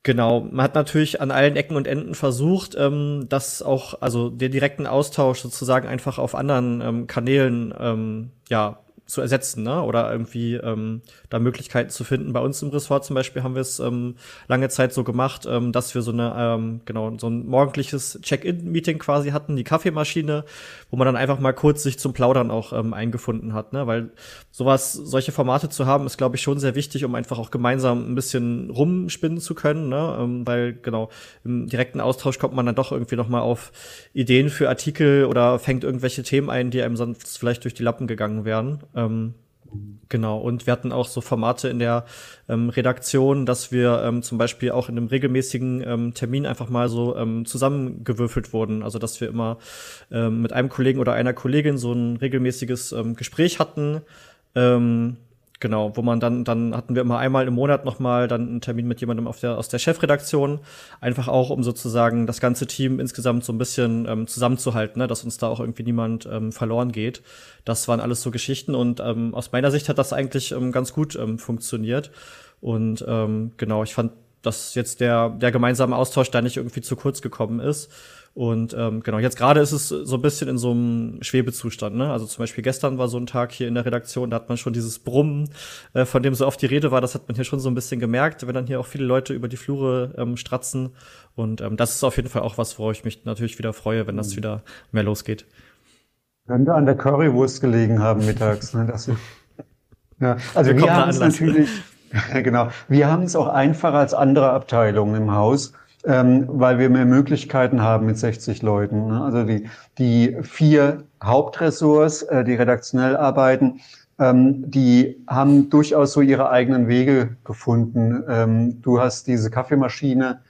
genau, man hat natürlich an allen Ecken und Enden versucht, ähm, das auch, also den direkten Austausch sozusagen einfach auf anderen ähm, Kanälen, ähm, ja, zu ersetzen, ne? Oder irgendwie ähm, da Möglichkeiten zu finden. Bei uns im Ressort zum Beispiel haben wir es ähm, lange Zeit so gemacht, ähm, dass wir so eine, ähm, genau, so ein morgendliches Check-in-Meeting quasi hatten, die Kaffeemaschine, wo man dann einfach mal kurz sich zum Plaudern auch ähm, eingefunden hat, ne? Weil sowas, solche Formate zu haben, ist, glaube ich, schon sehr wichtig, um einfach auch gemeinsam ein bisschen rumspinnen zu können, ne? Ähm, weil, genau, im direkten Austausch kommt man dann doch irgendwie noch mal auf Ideen für Artikel oder fängt irgendwelche Themen ein, die einem sonst vielleicht durch die Lappen gegangen wären. Ähm, Genau, und wir hatten auch so Formate in der ähm, Redaktion, dass wir ähm, zum Beispiel auch in einem regelmäßigen ähm, Termin einfach mal so ähm, zusammengewürfelt wurden. Also dass wir immer ähm, mit einem Kollegen oder einer Kollegin so ein regelmäßiges ähm, Gespräch hatten. Ähm, Genau, wo man dann, dann hatten wir immer einmal im Monat nochmal dann einen Termin mit jemandem der, aus der Chefredaktion. Einfach auch, um sozusagen das ganze Team insgesamt so ein bisschen ähm, zusammenzuhalten, ne? dass uns da auch irgendwie niemand ähm, verloren geht. Das waren alles so Geschichten und ähm, aus meiner Sicht hat das eigentlich ähm, ganz gut ähm, funktioniert. Und ähm, genau, ich fand, dass jetzt der, der gemeinsame Austausch da nicht irgendwie zu kurz gekommen ist. Und ähm, genau, jetzt gerade ist es so ein bisschen in so einem Schwebezustand. Ne? Also zum Beispiel gestern war so ein Tag hier in der Redaktion, da hat man schon dieses Brummen, äh, von dem so oft die Rede war, das hat man hier schon so ein bisschen gemerkt, wenn dann hier auch viele Leute über die Flure ähm, stratzen. Und ähm, das ist auf jeden Fall auch was, worauf ich mich natürlich wieder freue, wenn das mhm. wieder mehr losgeht. Könnte an der Currywurst gelegen haben mittags. Ne? Das, (laughs) ja, also wir, wir haben es natürlich, (laughs) genau, wir haben es auch einfacher als andere Abteilungen im Haus ähm, weil wir mehr Möglichkeiten haben mit 60 Leuten. Ne? Also die, die vier Hauptressorts, äh, die redaktionell arbeiten, ähm, die haben durchaus so ihre eigenen Wege gefunden. Ähm, du hast diese Kaffeemaschine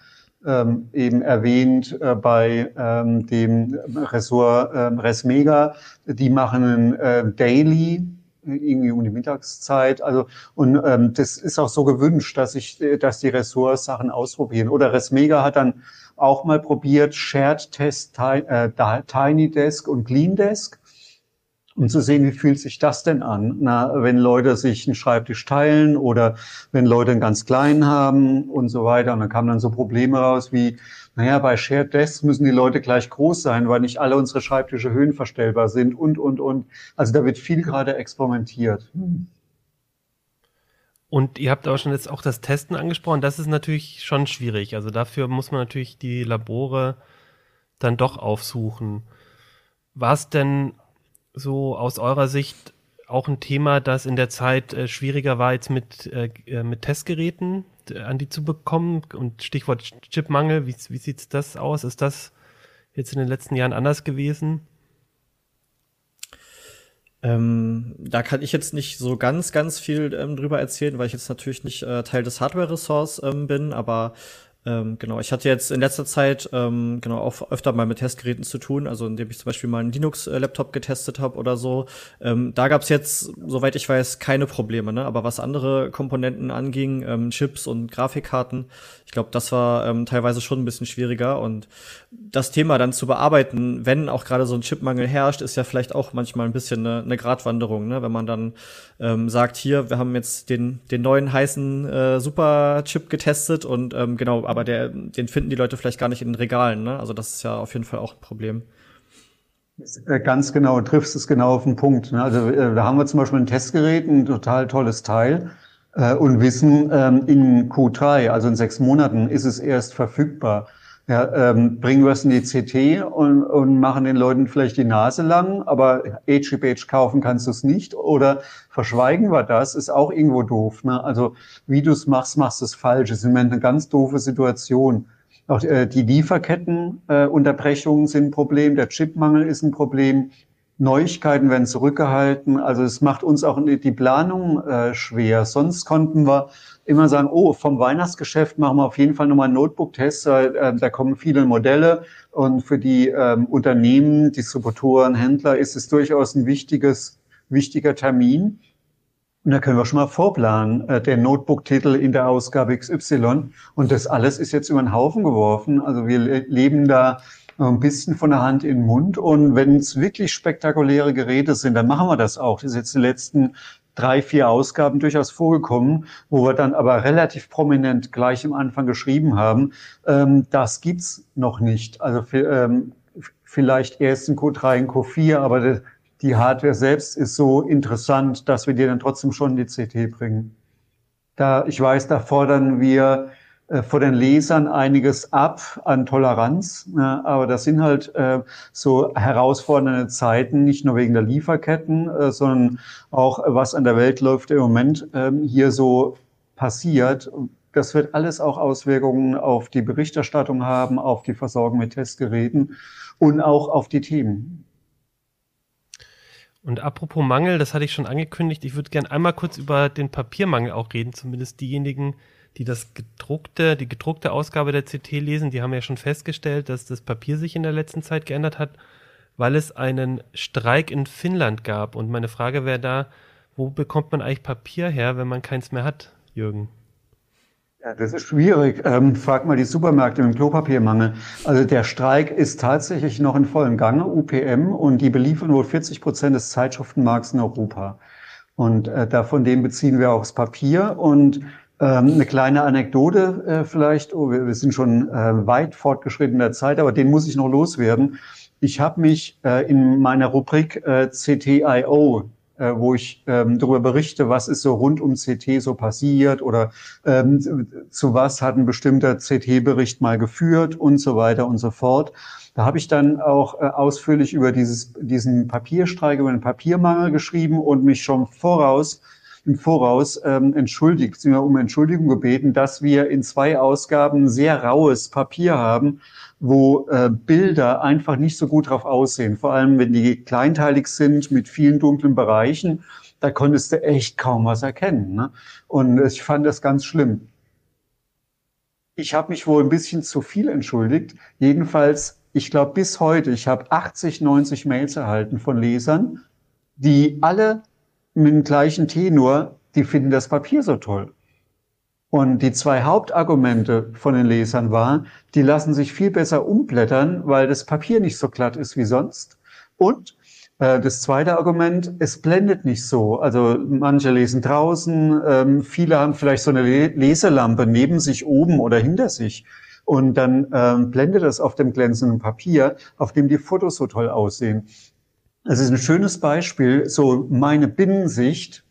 ähm, eben erwähnt äh, bei ähm, dem Ressort ähm, Resmega. Die machen ein äh, Daily irgendwie um die Mittagszeit. Also und ähm, das ist auch so gewünscht, dass ich, dass die Ressorts Sachen ausprobieren. Oder Resmega hat dann auch mal probiert Shared Test, äh, Tiny Desk und Clean Desk, um zu sehen, wie fühlt sich das denn an, na, wenn Leute sich einen Schreibtisch teilen oder wenn Leute einen ganz kleinen haben und so weiter. Und dann kamen dann so Probleme raus wie naja, bei Shared Desks müssen die Leute gleich groß sein, weil nicht alle unsere Schreibtische höhenverstellbar sind und, und, und. Also da wird viel gerade experimentiert. Und ihr habt auch schon jetzt auch das Testen angesprochen. Das ist natürlich schon schwierig. Also dafür muss man natürlich die Labore dann doch aufsuchen. War es denn so aus eurer Sicht auch ein Thema, das in der Zeit äh, schwieriger war jetzt mit, äh, äh mit Testgeräten? an die zu bekommen? Und Stichwort Chipmangel, wie, wie sieht das aus? Ist das jetzt in den letzten Jahren anders gewesen? Ähm, da kann ich jetzt nicht so ganz, ganz viel ähm, drüber erzählen, weil ich jetzt natürlich nicht äh, Teil des Hardware-Ressorts ähm, bin, aber Ähm, genau, ich hatte jetzt in letzter Zeit ähm, genau auch öfter mal mit Testgeräten zu tun, also indem ich zum Beispiel mal einen Linux-Laptop getestet habe oder so. Ähm, da gab's jetzt, soweit ich weiß, keine Probleme, ne? Aber was andere Komponenten anging, ähm, Chips und Grafikkarten, ich glaube, das war ähm, teilweise schon ein bisschen schwieriger. Und das Thema dann zu bearbeiten, wenn auch gerade so ein Chipmangel herrscht, ist ja vielleicht auch manchmal ein bisschen eine, eine Gratwanderung, ne? wenn man dann ähm, sagt, hier, wir haben jetzt den, den neuen heißen äh, Super-Chip getestet und ähm, genau, aber der, den finden die Leute vielleicht gar nicht in den Regalen. Ne? Also das ist ja auf jeden Fall auch ein Problem. Äh, ganz genau, triffst es genau auf den Punkt. Ne? Also äh, da haben wir zum Beispiel ein Testgerät, ein total tolles Teil äh, und wissen, ähm, in Q3, also in sechs Monaten, ist es erst verfügbar. Ja, ähm, bringen wir es in die CT und, und machen den Leuten vielleicht die Nase lang, aber HGPH kaufen kannst du es nicht oder verschweigen wir das, ist auch irgendwo doof. Ne? Also wie du es machst, machst du es falsch. Es ist im Moment eine ganz doofe Situation. Auch äh, die Lieferkettenunterbrechungen äh, sind ein Problem, der Chipmangel ist ein Problem, Neuigkeiten werden zurückgehalten. Also es macht uns auch die Planung äh, schwer. Sonst konnten wir immer sagen, oh, vom Weihnachtsgeschäft machen wir auf jeden Fall nochmal einen Notebook-Test. Äh, da kommen viele Modelle und für die ähm, Unternehmen, Distributoren, Händler ist es durchaus ein wichtiges, wichtiger Termin. Und da können wir schon mal vorplanen, äh, der Notebook-Titel in der Ausgabe XY. Und das alles ist jetzt über den Haufen geworfen. Also wir leben da ein bisschen von der Hand in den Mund. Und wenn es wirklich spektakuläre Geräte sind, dann machen wir das auch. Das ist jetzt die letzten drei, vier Ausgaben durchaus vorgekommen, wo wir dann aber relativ prominent gleich am Anfang geschrieben haben, ähm, das gibt's noch nicht. Also ähm, vielleicht erst in Q3, in Q4, aber die Hardware selbst ist so interessant, dass wir die dann trotzdem schon in die CT bringen. Da, ich weiß, da fordern wir vor den Lesern einiges ab an Toleranz. Aber das sind halt äh, so herausfordernde Zeiten, nicht nur wegen der Lieferketten, äh, sondern auch, was an der Welt läuft im Moment ähm, hier so passiert. Das wird alles auch Auswirkungen auf die Berichterstattung haben, auf die Versorgung mit Testgeräten und auch auf die Themen. Und apropos Mangel, das hatte ich schon angekündigt, ich würde gerne einmal kurz über den Papiermangel auch reden, zumindest diejenigen, die das gedruckte, die gedruckte Ausgabe der CT lesen, die haben ja schon festgestellt, dass das Papier sich in der letzten Zeit geändert hat, weil es einen Streik in Finnland gab. Und meine Frage wäre da, wo bekommt man eigentlich Papier her, wenn man keins mehr hat, Jürgen? Ja, das ist schwierig. Ähm, frag mal die Supermärkte mit dem Klopapiermangel. Also der Streik ist tatsächlich noch in vollem Gange, UPM, und die beliefern wohl 40 Prozent des Zeitschriftenmarkts in Europa. Und äh, davon dem beziehen wir auch das Papier. Und ähm, eine kleine Anekdote äh, vielleicht. Oh, wir, sind schon äh, weit fortgeschritten in der Zeit, aber den muss ich noch loswerden. Ich habe mich äh, in meiner Rubrik CTIO, wo ich ähm, darüber berichte, was ist so rund um CT so passiert oder ähm, zu was hat ein bestimmter CT-Bericht mal geführt und so weiter und so fort. Da habe ich dann auch ausführlich über dieses, diesen Papierstreik, über den Papiermangel geschrieben und mich schon voraus im Voraus ähm, entschuldigt, beziehungsweise um Entschuldigung gebeten, dass wir in zwei Ausgaben sehr raues Papier haben, wo äh, Bilder einfach nicht so gut drauf aussehen. Vor allem, wenn die kleinteilig sind mit vielen dunklen Bereichen, da konntest du echt kaum was erkennen. Ne? Und ich fand das ganz schlimm. Ich habe mich wohl ein bisschen zu viel entschuldigt. Jedenfalls, ich glaube bis heute, ich habe 80, 90 Mails erhalten von Lesern, die alle mit dem gleichen Tenor, die finden das Papier so toll. Und die zwei Hauptargumente von den Lesern waren, die lassen sich viel besser umblättern, weil das Papier nicht so glatt ist wie sonst. Und äh, das zweite Argument, es blendet nicht so. Also manche lesen draußen, ähm, viele haben vielleicht so eine Leselampe neben sich, oben oder hinter sich. Und dann ähm, blendet es auf dem glänzenden Papier, auf dem die Fotos so toll aussehen. Es ist ein schönes Beispiel, so meine Binnensicht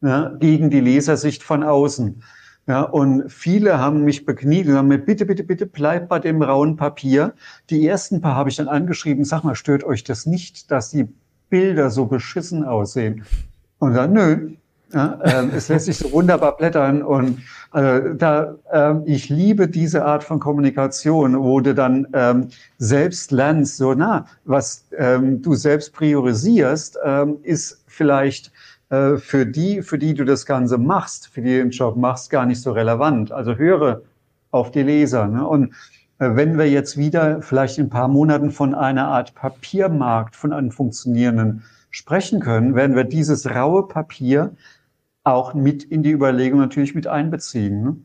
ja, gegen die Lesersicht von außen. Ja, und viele haben mich bekniet und haben mir, bitte, bitte, bitte bleib bei dem rauen Papier. Die ersten paar habe ich dann angeschrieben, sag mal, stört euch das nicht, dass die Bilder so beschissen aussehen? Und dann, nö, ja, äh, es lässt sich so wunderbar blättern und also da, äh, ich liebe diese Art von Kommunikation, wo du dann ähm, selbst lernst, so na, was ähm, du selbst priorisierst, ähm, ist vielleicht äh, für die, für die du das Ganze machst, für die du den Job machst, gar nicht so relevant. Also höre auf die Leser. Ne? Und äh, wenn wir jetzt wieder vielleicht in ein paar Monaten von einer Art Papiermarkt, von einem funktionierenden sprechen können, werden wir dieses raue Papier auch mit in die Überlegung natürlich mit einbeziehen. Ne?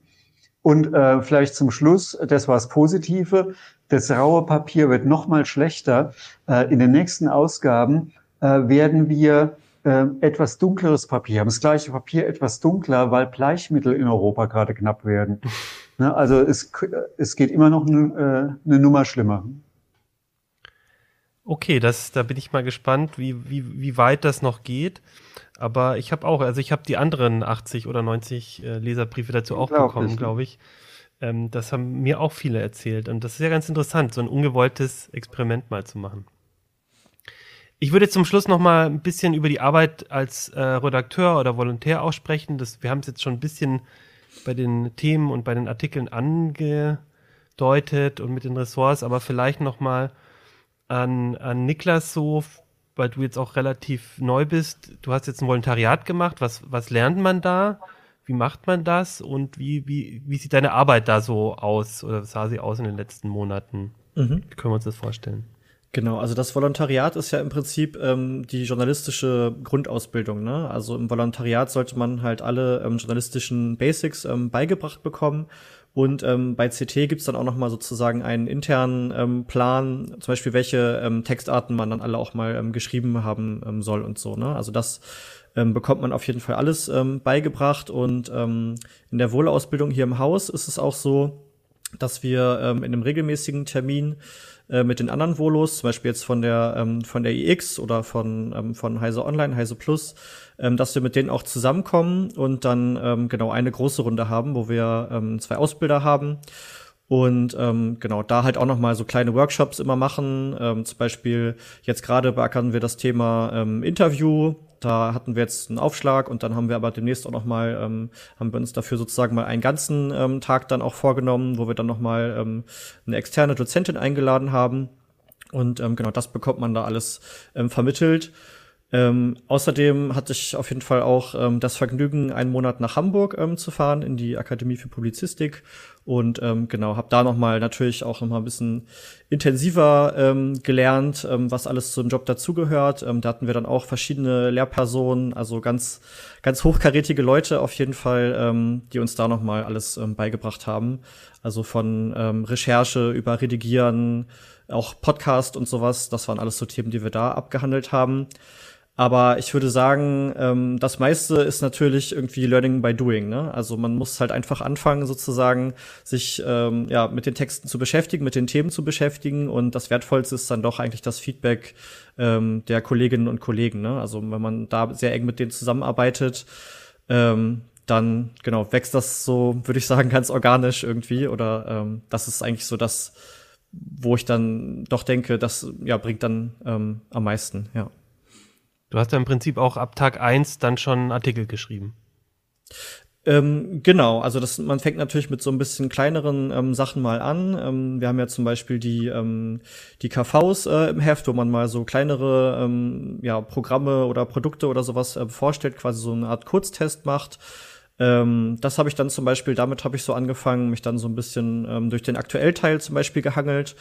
Und äh, vielleicht zum Schluss, das war das Positive, das raue Papier wird noch mal schlechter. Äh, in den nächsten Ausgaben äh, werden wir äh, etwas dunkleres Papier haben. Das gleiche Papier etwas dunkler, weil Bleichmittel in Europa gerade knapp werden. (laughs) ne, also es, es geht immer noch eine, äh, eine Nummer schlimmer. Okay, das, da bin ich mal gespannt, wie, wie, wie weit das noch geht. Aber ich habe auch, also ich habe die anderen 80 oder 90 äh, Leserbriefe dazu auch bekommen, glaube ich. Ähm, das haben mir auch viele erzählt. Und das ist ja ganz interessant, so ein ungewolltes Experiment mal zu machen. Ich würde zum Schluss noch mal ein bisschen über die Arbeit als äh, Redakteur oder Volontär aussprechen. Das, wir haben es jetzt schon ein bisschen bei den Themen und bei den Artikeln angedeutet und mit den Ressorts, aber vielleicht noch mal an, an Niklas so, weil du jetzt auch relativ neu bist. Du hast jetzt ein Volontariat gemacht. Was, was lernt man da? Wie macht man das? Und wie, wie, wie sieht deine Arbeit da so aus? Oder sah sie aus in den letzten Monaten? Mhm. Wie können wir uns das vorstellen? Genau, also das Volontariat ist ja im Prinzip ähm, die journalistische Grundausbildung. Ne? Also im Volontariat sollte man halt alle ähm, journalistischen Basics ähm, beigebracht bekommen. Und ähm, bei CT gibt's dann auch noch mal sozusagen einen internen ähm, Plan, zum Beispiel welche ähm, Textarten man dann alle auch mal ähm, geschrieben haben ähm, soll und so. Ne? Also das ähm, bekommt man auf jeden Fall alles ähm, beigebracht. Und ähm, in der Wohlausbildung hier im Haus ist es auch so, dass wir ähm, in einem regelmäßigen Termin äh, mit den anderen Volos, zum Beispiel jetzt von der ähm, von der iX oder von ähm, von Heise Online, Heise Plus, ähm, dass wir mit denen auch zusammenkommen und dann ähm, genau eine große Runde haben, wo wir ähm, zwei Ausbilder haben und ähm, genau da halt auch noch mal so kleine Workshops immer machen. Ähm, zum Beispiel jetzt gerade beackern wir das Thema ähm, Interview da hatten wir jetzt einen Aufschlag und dann haben wir aber demnächst auch noch mal ähm, haben wir uns dafür sozusagen mal einen ganzen ähm, Tag dann auch vorgenommen, wo wir dann noch mal ähm, eine externe Dozentin eingeladen haben und ähm, genau das bekommt man da alles ähm, vermittelt. Ähm, außerdem hatte ich auf jeden Fall auch ähm, das Vergnügen, einen Monat nach Hamburg ähm, zu fahren in die Akademie für Publizistik und ähm, genau habe da noch mal natürlich auch noch mal ein bisschen intensiver ähm, gelernt, ähm, was alles zum Job dazugehört. Ähm, da hatten wir dann auch verschiedene Lehrpersonen, also ganz ganz hochkarätige Leute auf jeden Fall, ähm, die uns da noch mal alles ähm, beigebracht haben. Also von ähm, Recherche über Redigieren, auch Podcast und sowas. Das waren alles so Themen, die wir da abgehandelt haben. Aber ich würde sagen, ähm, das meiste ist natürlich irgendwie Learning by Doing. Ne? Also man muss halt einfach anfangen, sozusagen, sich ähm, ja mit den Texten zu beschäftigen, mit den Themen zu beschäftigen. Und das Wertvollste ist dann doch eigentlich das Feedback ähm, der Kolleginnen und Kollegen. Ne? Also wenn man da sehr eng mit denen zusammenarbeitet, ähm, dann genau wächst das so, würde ich sagen, ganz organisch irgendwie. Oder ähm, das ist eigentlich so das, wo ich dann doch denke, das ja bringt dann ähm, am meisten. Ja. Du hast ja im Prinzip auch ab Tag eins dann schon einen Artikel geschrieben. Ähm, genau, also das, man fängt natürlich mit so ein bisschen kleineren ähm, Sachen mal an. Ähm, wir haben ja zum Beispiel die, ähm, die KVs äh, im Heft, wo man mal so kleinere ähm, ja, Programme oder Produkte oder sowas äh, vorstellt, quasi so eine Art Kurztest macht. Ähm, das habe ich dann zum Beispiel, damit habe ich so angefangen, mich dann so ein bisschen durch den Aktuellteil zum Beispiel gehangelt,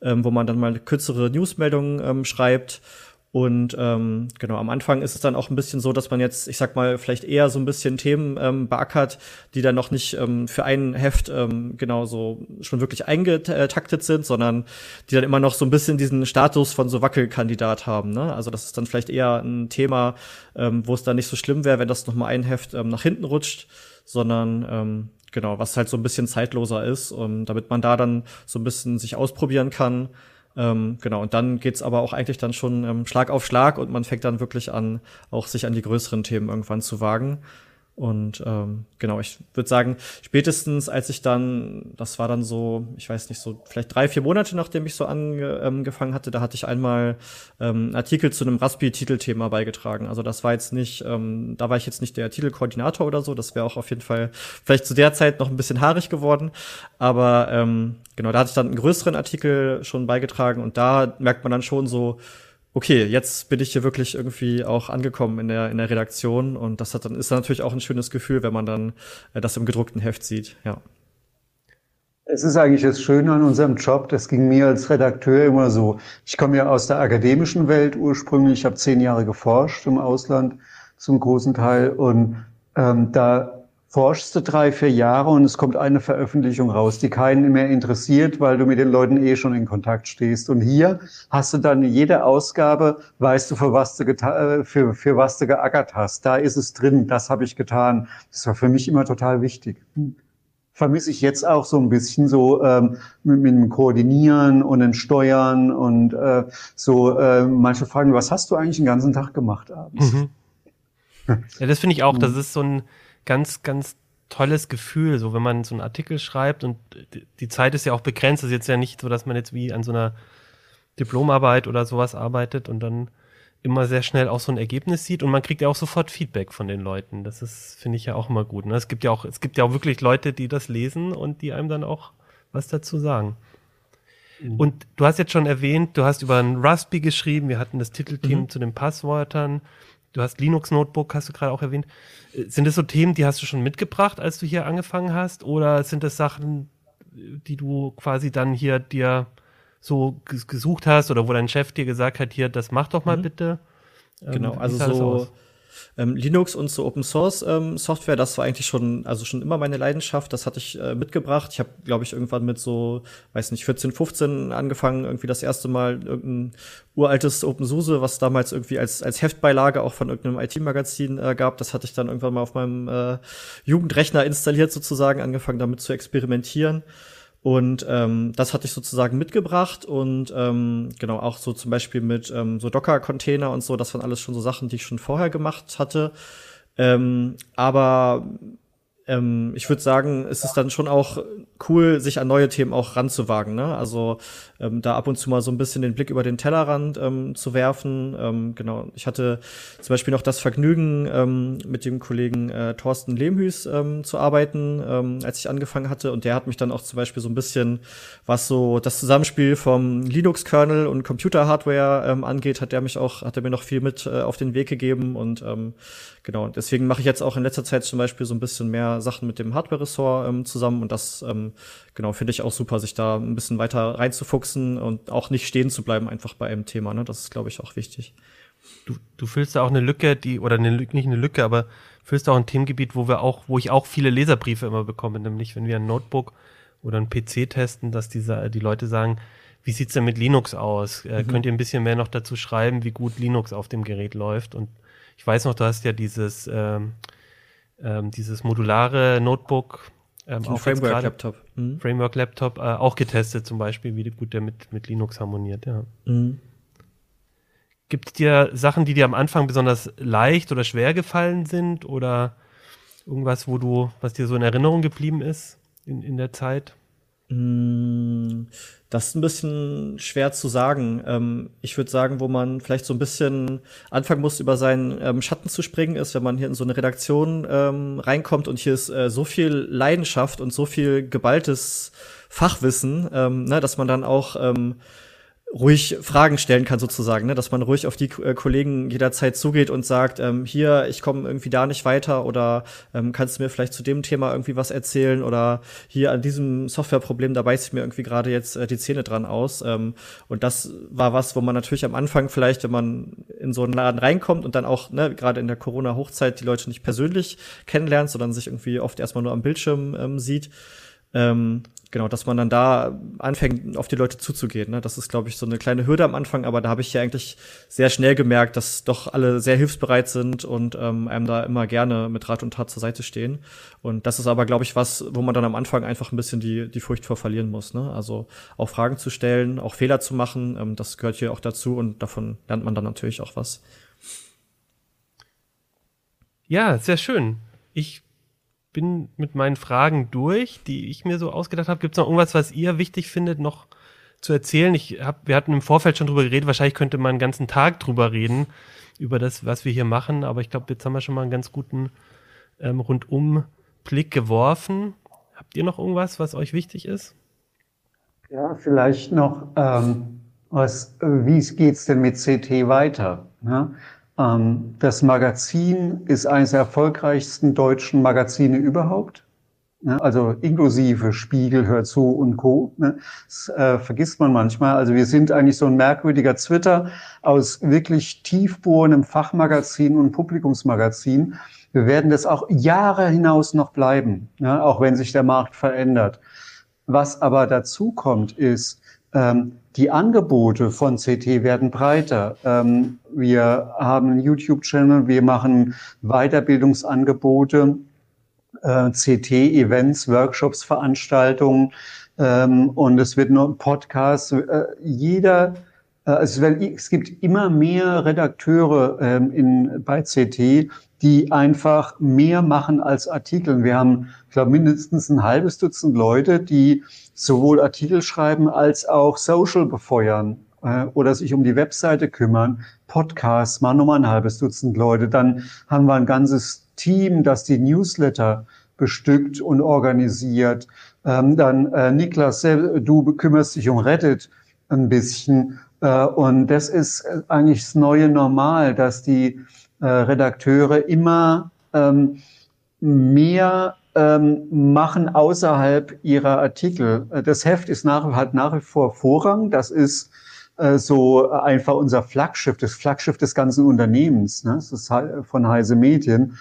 wo man dann mal kürzere Newsmeldungen schreibt. Und ähm, genau, am Anfang ist es dann auch ein bisschen so, dass man jetzt, ich sag mal, vielleicht eher so ein bisschen Themen ähm, beackert, die dann noch nicht ähm, für ein Heft ähm, genau so schon wirklich eingetaktet sind, sondern die dann immer noch so ein bisschen diesen Status von so Wackelkandidat haben. Ne? Also das ist dann vielleicht eher ein Thema, ähm, wo es dann nicht so schlimm wäre, wenn das noch mal ein Heft ähm, nach hinten rutscht, sondern ähm, genau, was halt so ein bisschen zeitloser ist, um, damit man da dann so ein bisschen sich ausprobieren kann ähm, genau, und dann geht's aber auch eigentlich dann schon ähm, Schlag auf Schlag und man fängt dann wirklich an, auch sich an die größeren Themen irgendwann zu wagen. Und ähm, genau, ich würde sagen, spätestens als ich dann, das war dann so, ich weiß nicht, so vielleicht drei, vier Monate, nachdem ich so angefangen hatte, da hatte ich einmal ähm, Artikel zu einem Raspi-Titelthema beigetragen. Also das war jetzt nicht, ähm, da war ich jetzt nicht der Titelkoordinator oder so, das wäre auch auf jeden Fall vielleicht zu der Zeit noch ein bisschen haarig geworden. Aber ähm, genau, da hatte ich dann einen größeren Artikel schon beigetragen und da merkt man dann schon so, okay, jetzt bin ich hier wirklich irgendwie auch angekommen in der, in der Redaktion und das hat dann, ist dann natürlich auch ein schönes Gefühl, wenn man dann äh, das im gedruckten Heft sieht, ja. Es ist eigentlich das Schöne an unserem Job, das ging mir als Redakteur immer so. Ich komme ja aus der akademischen Welt ursprünglich, ich habe zehn Jahre geforscht im Ausland zum großen Teil und ähm, da forschst du drei, vier Jahre und es kommt eine Veröffentlichung raus, die keinen mehr interessiert, weil du mit den Leuten eh schon in Kontakt stehst. Und hier hast du dann jede Ausgabe, weißt du, für was du, äh, für, für was du geackert hast. Da ist es drin, das habe ich getan. Das war für mich immer total wichtig vermisse ich jetzt auch so ein bisschen so ähm, mit, mit dem Koordinieren und den Steuern und äh, so äh, manche fragen, was hast du eigentlich den ganzen Tag gemacht abends? Mhm. (laughs) Ja, das finde ich auch. Das ist so ein ganz, ganz tolles Gefühl, so wenn man so einen Artikel schreibt und die Zeit ist ja auch begrenzt. Das ist jetzt ja nicht so, dass man jetzt wie an so einer Diplomarbeit oder sowas arbeitet und dann immer sehr schnell auch so ein Ergebnis sieht und man kriegt ja auch sofort Feedback von den Leuten. Das ist, finde ich ja auch immer gut. Ne? Es gibt ja auch, es gibt ja auch wirklich Leute, die das lesen und die einem dann auch was dazu sagen. Mhm. Und du hast jetzt schon erwähnt, du hast über ein Raspberry geschrieben, wir hatten das Titelteam mhm. zu den Passwörtern. Du hast Linux Notebook, hast du gerade auch erwähnt. Äh, sind das so Themen, die hast du schon mitgebracht, als du hier angefangen hast? Oder sind das Sachen, die du quasi dann hier dir so gesucht hast oder wo dein Chef dir gesagt hat, hier, das mach doch mal mhm. bitte? Ähm, genau, also so ähm, Linux und so Open Source ähm, Software, das war eigentlich schon, also schon immer meine Leidenschaft. Das hatte ich äh, mitgebracht. Ich habe, glaube ich, irgendwann mit so, weiß nicht, 14, 15 angefangen, irgendwie das erste Mal irgendein uraltes OpenSUSE, was damals irgendwie als, als Heftbeilage auch von irgendeinem IT-Magazin äh, gab. Das hatte ich dann irgendwann mal auf meinem äh, Jugendrechner installiert sozusagen, angefangen damit zu experimentieren. Und ähm, das hatte ich sozusagen mitgebracht und ähm, genau auch so zum Beispiel mit ähm, so Docker-Container und so, das waren alles schon so Sachen, die ich schon vorher gemacht hatte. Ähm, aber ähm, ich würde sagen, es ist dann schon auch cool, sich an neue Themen auch ranzuwagen. Ne? Also ähm, da ab und zu mal so ein bisschen den Blick über den Tellerrand ähm, zu werfen. Ähm, genau, ich hatte zum Beispiel noch das Vergnügen, ähm, mit dem Kollegen äh, Thorsten Lehmhüß ähm, zu arbeiten, ähm, als ich angefangen hatte. Und der hat mich dann auch zum Beispiel so ein bisschen, was so das Zusammenspiel vom Linux-Kernel und Computer-Hardware ähm, angeht, hat er mich auch, hat er mir noch viel mit äh, auf den Weg gegeben. Und ähm, genau, deswegen mache ich jetzt auch in letzter Zeit zum Beispiel so ein bisschen mehr Sachen mit dem Hardware-Ressort ähm, zusammen. Und das ähm, genau finde ich auch super, sich da ein bisschen weiter reinzufuchsen und auch nicht stehen zu bleiben einfach bei einem Thema. Ne? Das ist, glaube ich, auch wichtig. Du, du füllst da auch eine Lücke, die, oder eine, nicht eine Lücke, aber füllst auch ein Themengebiet, wo wir auch, wo ich auch viele Leserbriefe immer bekomme, nämlich wenn wir ein Notebook oder ein PC testen, dass diese, die Leute sagen, wie sieht's denn mit Linux aus? Äh, mhm. Könnt ihr ein bisschen mehr noch dazu schreiben, wie gut Linux auf dem Gerät läuft? Und ich weiß noch, du hast ja dieses, ähm, ähm, dieses modulare Notebook, ähm, auch Framework Laptop. Mhm. Framework Laptop äh, auch getestet zum Beispiel, wie gut der mit, mit Linux harmoniert, ja. Mhm. Gibt es dir Sachen, die dir am Anfang besonders leicht oder schwer gefallen sind oder irgendwas, wo du, was dir so in Erinnerung geblieben ist in, in der Zeit? Mm, das ist ein bisschen schwer zu sagen. Ähm, ich würde sagen, wo man vielleicht so ein bisschen anfangen muss, über seinen ähm, Schatten zu springen, ist, wenn man hier in so eine Redaktion ähm, reinkommt und hier ist äh, so viel Leidenschaft und so viel geballtes Fachwissen, ne, dass man dann auch ruhig Fragen stellen kann sozusagen, ne? dass man ruhig auf die äh, Kollegen jederzeit zugeht und sagt, ähm, hier, ich komme irgendwie da nicht weiter oder ähm, kannst du mir vielleicht zu dem Thema irgendwie was erzählen oder hier an diesem Softwareproblem, da beißt ich mir irgendwie gerade jetzt äh, die Zähne dran aus. Ähm, und das war was, wo man natürlich am Anfang vielleicht, wenn man in so einen Laden reinkommt und dann auch, ne, gerade in der Corona-Hochzeit die Leute nicht persönlich kennenlernt, sondern sich irgendwie oft erstmal nur am Bildschirm ähm, sieht, ähm, genau, dass man dann da anfängt, auf die Leute zuzugehen. Ne? Das ist, glaube ich, so eine kleine Hürde am Anfang, aber da habe ich ja eigentlich sehr schnell gemerkt, dass doch alle sehr hilfsbereit sind und ähm, einem da immer gerne mit Rat und Tat zur Seite stehen. Und das ist aber, glaube ich, was, wo man dann am Anfang einfach ein bisschen die, die Furcht vor verlieren muss. Ne? Also auch Fragen zu stellen, auch Fehler zu machen, ähm, das gehört hier auch dazu und davon lernt man dann natürlich auch was. Ja, sehr schön. Ich bin mit meinen Fragen durch, die ich mir so ausgedacht habe. Gibt es noch irgendwas, was ihr wichtig findet, noch zu erzählen? Ich hab, wir hatten im Vorfeld schon drüber geredet, wahrscheinlich könnte man einen ganzen Tag drüber reden, über das, was wir hier machen, aber ich glaube, jetzt haben wir schon mal einen ganz guten ähm, Rundumblick geworfen. Habt ihr noch irgendwas, was euch wichtig ist? Ja, vielleicht noch, ähm, was, wie geht's denn mit CT weiter? Ne? Ähm, das Magazin ist eines der erfolgreichsten deutschen Magazine überhaupt. Ne? Also inklusive Spiegel, Hör zu und Co. Ne? Das äh, vergisst man manchmal. Also wir sind eigentlich so ein merkwürdiger Twitter aus wirklich tiefbohrendem Fachmagazin und Publikumsmagazin. Wir werden das auch Jahre hinaus noch bleiben, ja, auch wenn sich der Markt verändert. Was aber dazu kommt, ist, ähm, die Angebote von CT werden breiter. Ähm, wir haben einen YouTube-Channel, wir machen Weiterbildungsangebote äh, CT-Events, Workshops, Veranstaltungen ähm, und es wird nur Podcasts. Äh, jeder, äh, also es gibt immer mehr Redakteure ähm, in, bei CT, die einfach mehr machen als Artikel. Wir haben, ich glaube, mindestens ein halbes Dutzend Leute, die sowohl Artikel schreiben als auch Social befeuern äh, oder sich um die Webseite kümmern. Podcasts, mal nochmal ein halbes Dutzend Leute. Dann haben wir ein ganzes Team, das die Newsletter bestückt und organisiert. Ähm, dann äh, Niklas, du kümmerst dich um Reddit ein bisschen. Äh, und das ist eigentlich das neue Normal, dass die äh, Redakteure immer ähm, mehr ähm, machen außerhalb ihrer Artikel. Äh, das Heft ist nach, hat nach wie vor Vorrang. Das ist äh, so einfach unser Flaggschiff, das Flaggschiff des ganzen Unternehmens. Ne? Das ist von Heise Medien.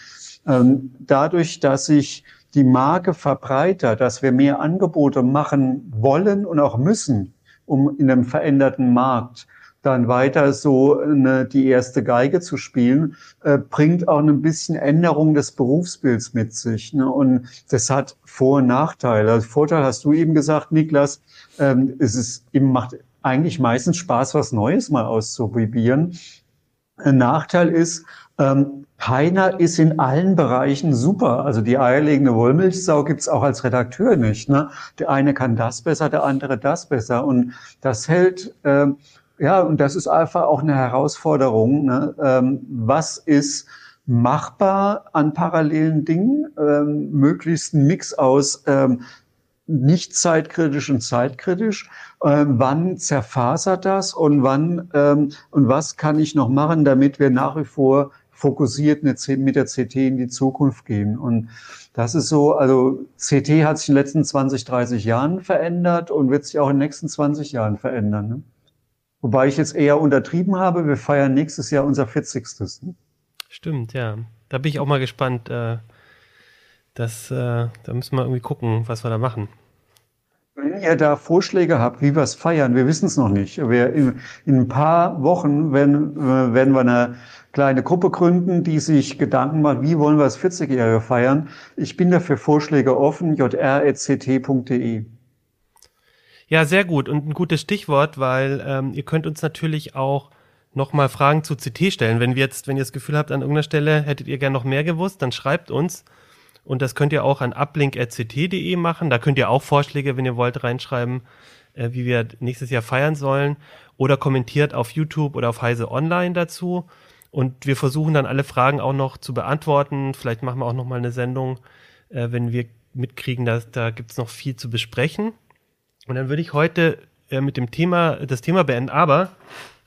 Ähm, dadurch, dass sich die Marke verbreitert, dass wir mehr Angebote machen wollen und auch müssen, um in einem veränderten Markt dann weiter so eine, die erste Geige zu spielen, äh, bringt auch ein bisschen Änderung des Berufsbilds mit sich. Ne? Und das hat Vor- und Nachteile. Also Vorteil hast du eben gesagt, Niklas, ähm, es ist eben macht eigentlich meistens Spaß, was Neues mal auszuprobieren. Ein Nachteil ist, ähm, keiner ist in allen Bereichen super. Also die eierlegende Wollmilchsau gibt's auch als Redakteur nicht. Ne? Der eine kann das besser, der andere das besser. Und das hält, ähm, ja, und das ist einfach auch eine Herausforderung. Ne? Ähm, was ist machbar an parallelen Dingen? Ähm, möglichst ein Mix aus ähm, nicht zeitkritisch und zeitkritisch. Ähm, wann zerfasert das und wann ähm, und was kann ich noch machen, damit wir nach wie vor fokussiert mit der CT in die Zukunft gehen. Und das ist so, also CT hat sich in den letzten 20, 30 Jahren verändert und wird sich auch in den nächsten 20 Jahren verändern. Ne? Wobei ich jetzt eher untertrieben habe, wir feiern nächstes Jahr unser 40. Ne? Stimmt, ja. Da bin ich auch mal gespannt. Äh, das, äh, da müssen wir irgendwie gucken, was wir da machen. Wenn ihr da Vorschläge habt, wie wir es feiern, wir wissen es noch nicht. Wir in, in, ein paar Wochen werden, äh, werden wir eine kleine Gruppe gründen, die sich Gedanken macht, wie wollen wir das 40-Jährige feiern. Ich bin dafür Vorschläge offen, jr.ct.de. Ja, sehr gut und ein gutes Stichwort, weil ähm, ihr könnt uns natürlich auch nochmal Fragen zu CT stellen. Wenn wir jetzt, wenn ihr das Gefühl habt, an irgendeiner Stelle hättet ihr gern noch mehr gewusst, dann schreibt uns. Und das könnt ihr auch an uplink.ct.de machen. Da könnt ihr auch Vorschläge, wenn ihr wollt, reinschreiben, äh, wie wir nächstes Jahr feiern sollen. Oder kommentiert auf YouTube oder auf Heise Online dazu. Und wir versuchen dann alle Fragen auch noch zu beantworten. Vielleicht machen wir auch noch mal eine Sendung, äh, wenn wir mitkriegen, dass da gibt es noch viel zu besprechen. Und dann würde ich heute äh, mit dem Thema, das Thema beenden, aber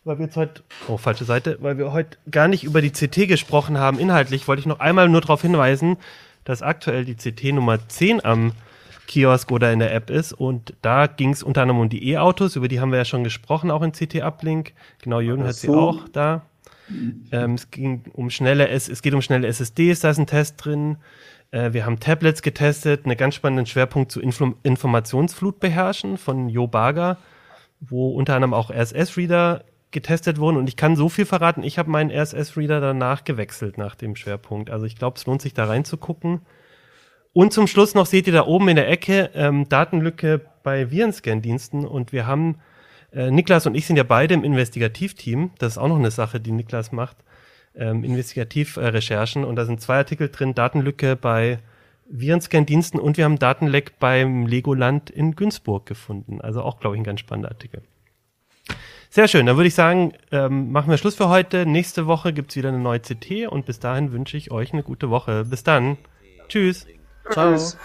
weil wir jetzt heute, oh, falsche Seite, weil wir heute gar nicht über die CT gesprochen haben, inhaltlich, wollte ich noch einmal nur darauf hinweisen, dass aktuell die CT Nummer 10 am Kiosk oder in der App ist. Und da ging es unter anderem um die E-Autos, über die haben wir ja schon gesprochen, auch in CT Uplink. Genau, Jürgen so. hat sie auch da. Ähm, es ging um schnelle, es, es geht um schnelle SSDs, da ist ein Test drin. Äh, wir haben Tablets getestet, einen ganz spannenden Schwerpunkt zu Infl Informationsflut beherrschen von Jo Barger, wo unter anderem auch RSS-Reader getestet wurden. Und ich kann so viel verraten, ich habe meinen RSS-Reader danach gewechselt nach dem Schwerpunkt. Also ich glaube, es lohnt sich da reinzugucken. Und zum Schluss noch seht ihr da oben in der Ecke ähm, Datenlücke bei Virenscan-Diensten. Und wir haben äh, Niklas und ich sind ja beide im Investigativteam. Das ist auch noch eine Sache, die Niklas macht. Ähm, Investigativrecherchen. und da sind zwei Artikel drin. Datenlücke bei Virenscan-Diensten und wir haben Datenleck beim Legoland in Günzburg gefunden. Also auch, glaube ich, ein ganz spannender Artikel. Sehr schön, dann würde ich sagen, ähm, machen wir Schluss für heute. Nächste Woche gibt es wieder eine neue CT und bis dahin wünsche ich euch eine gute Woche. Bis dann. Tschüss. Ciao. Tschüss.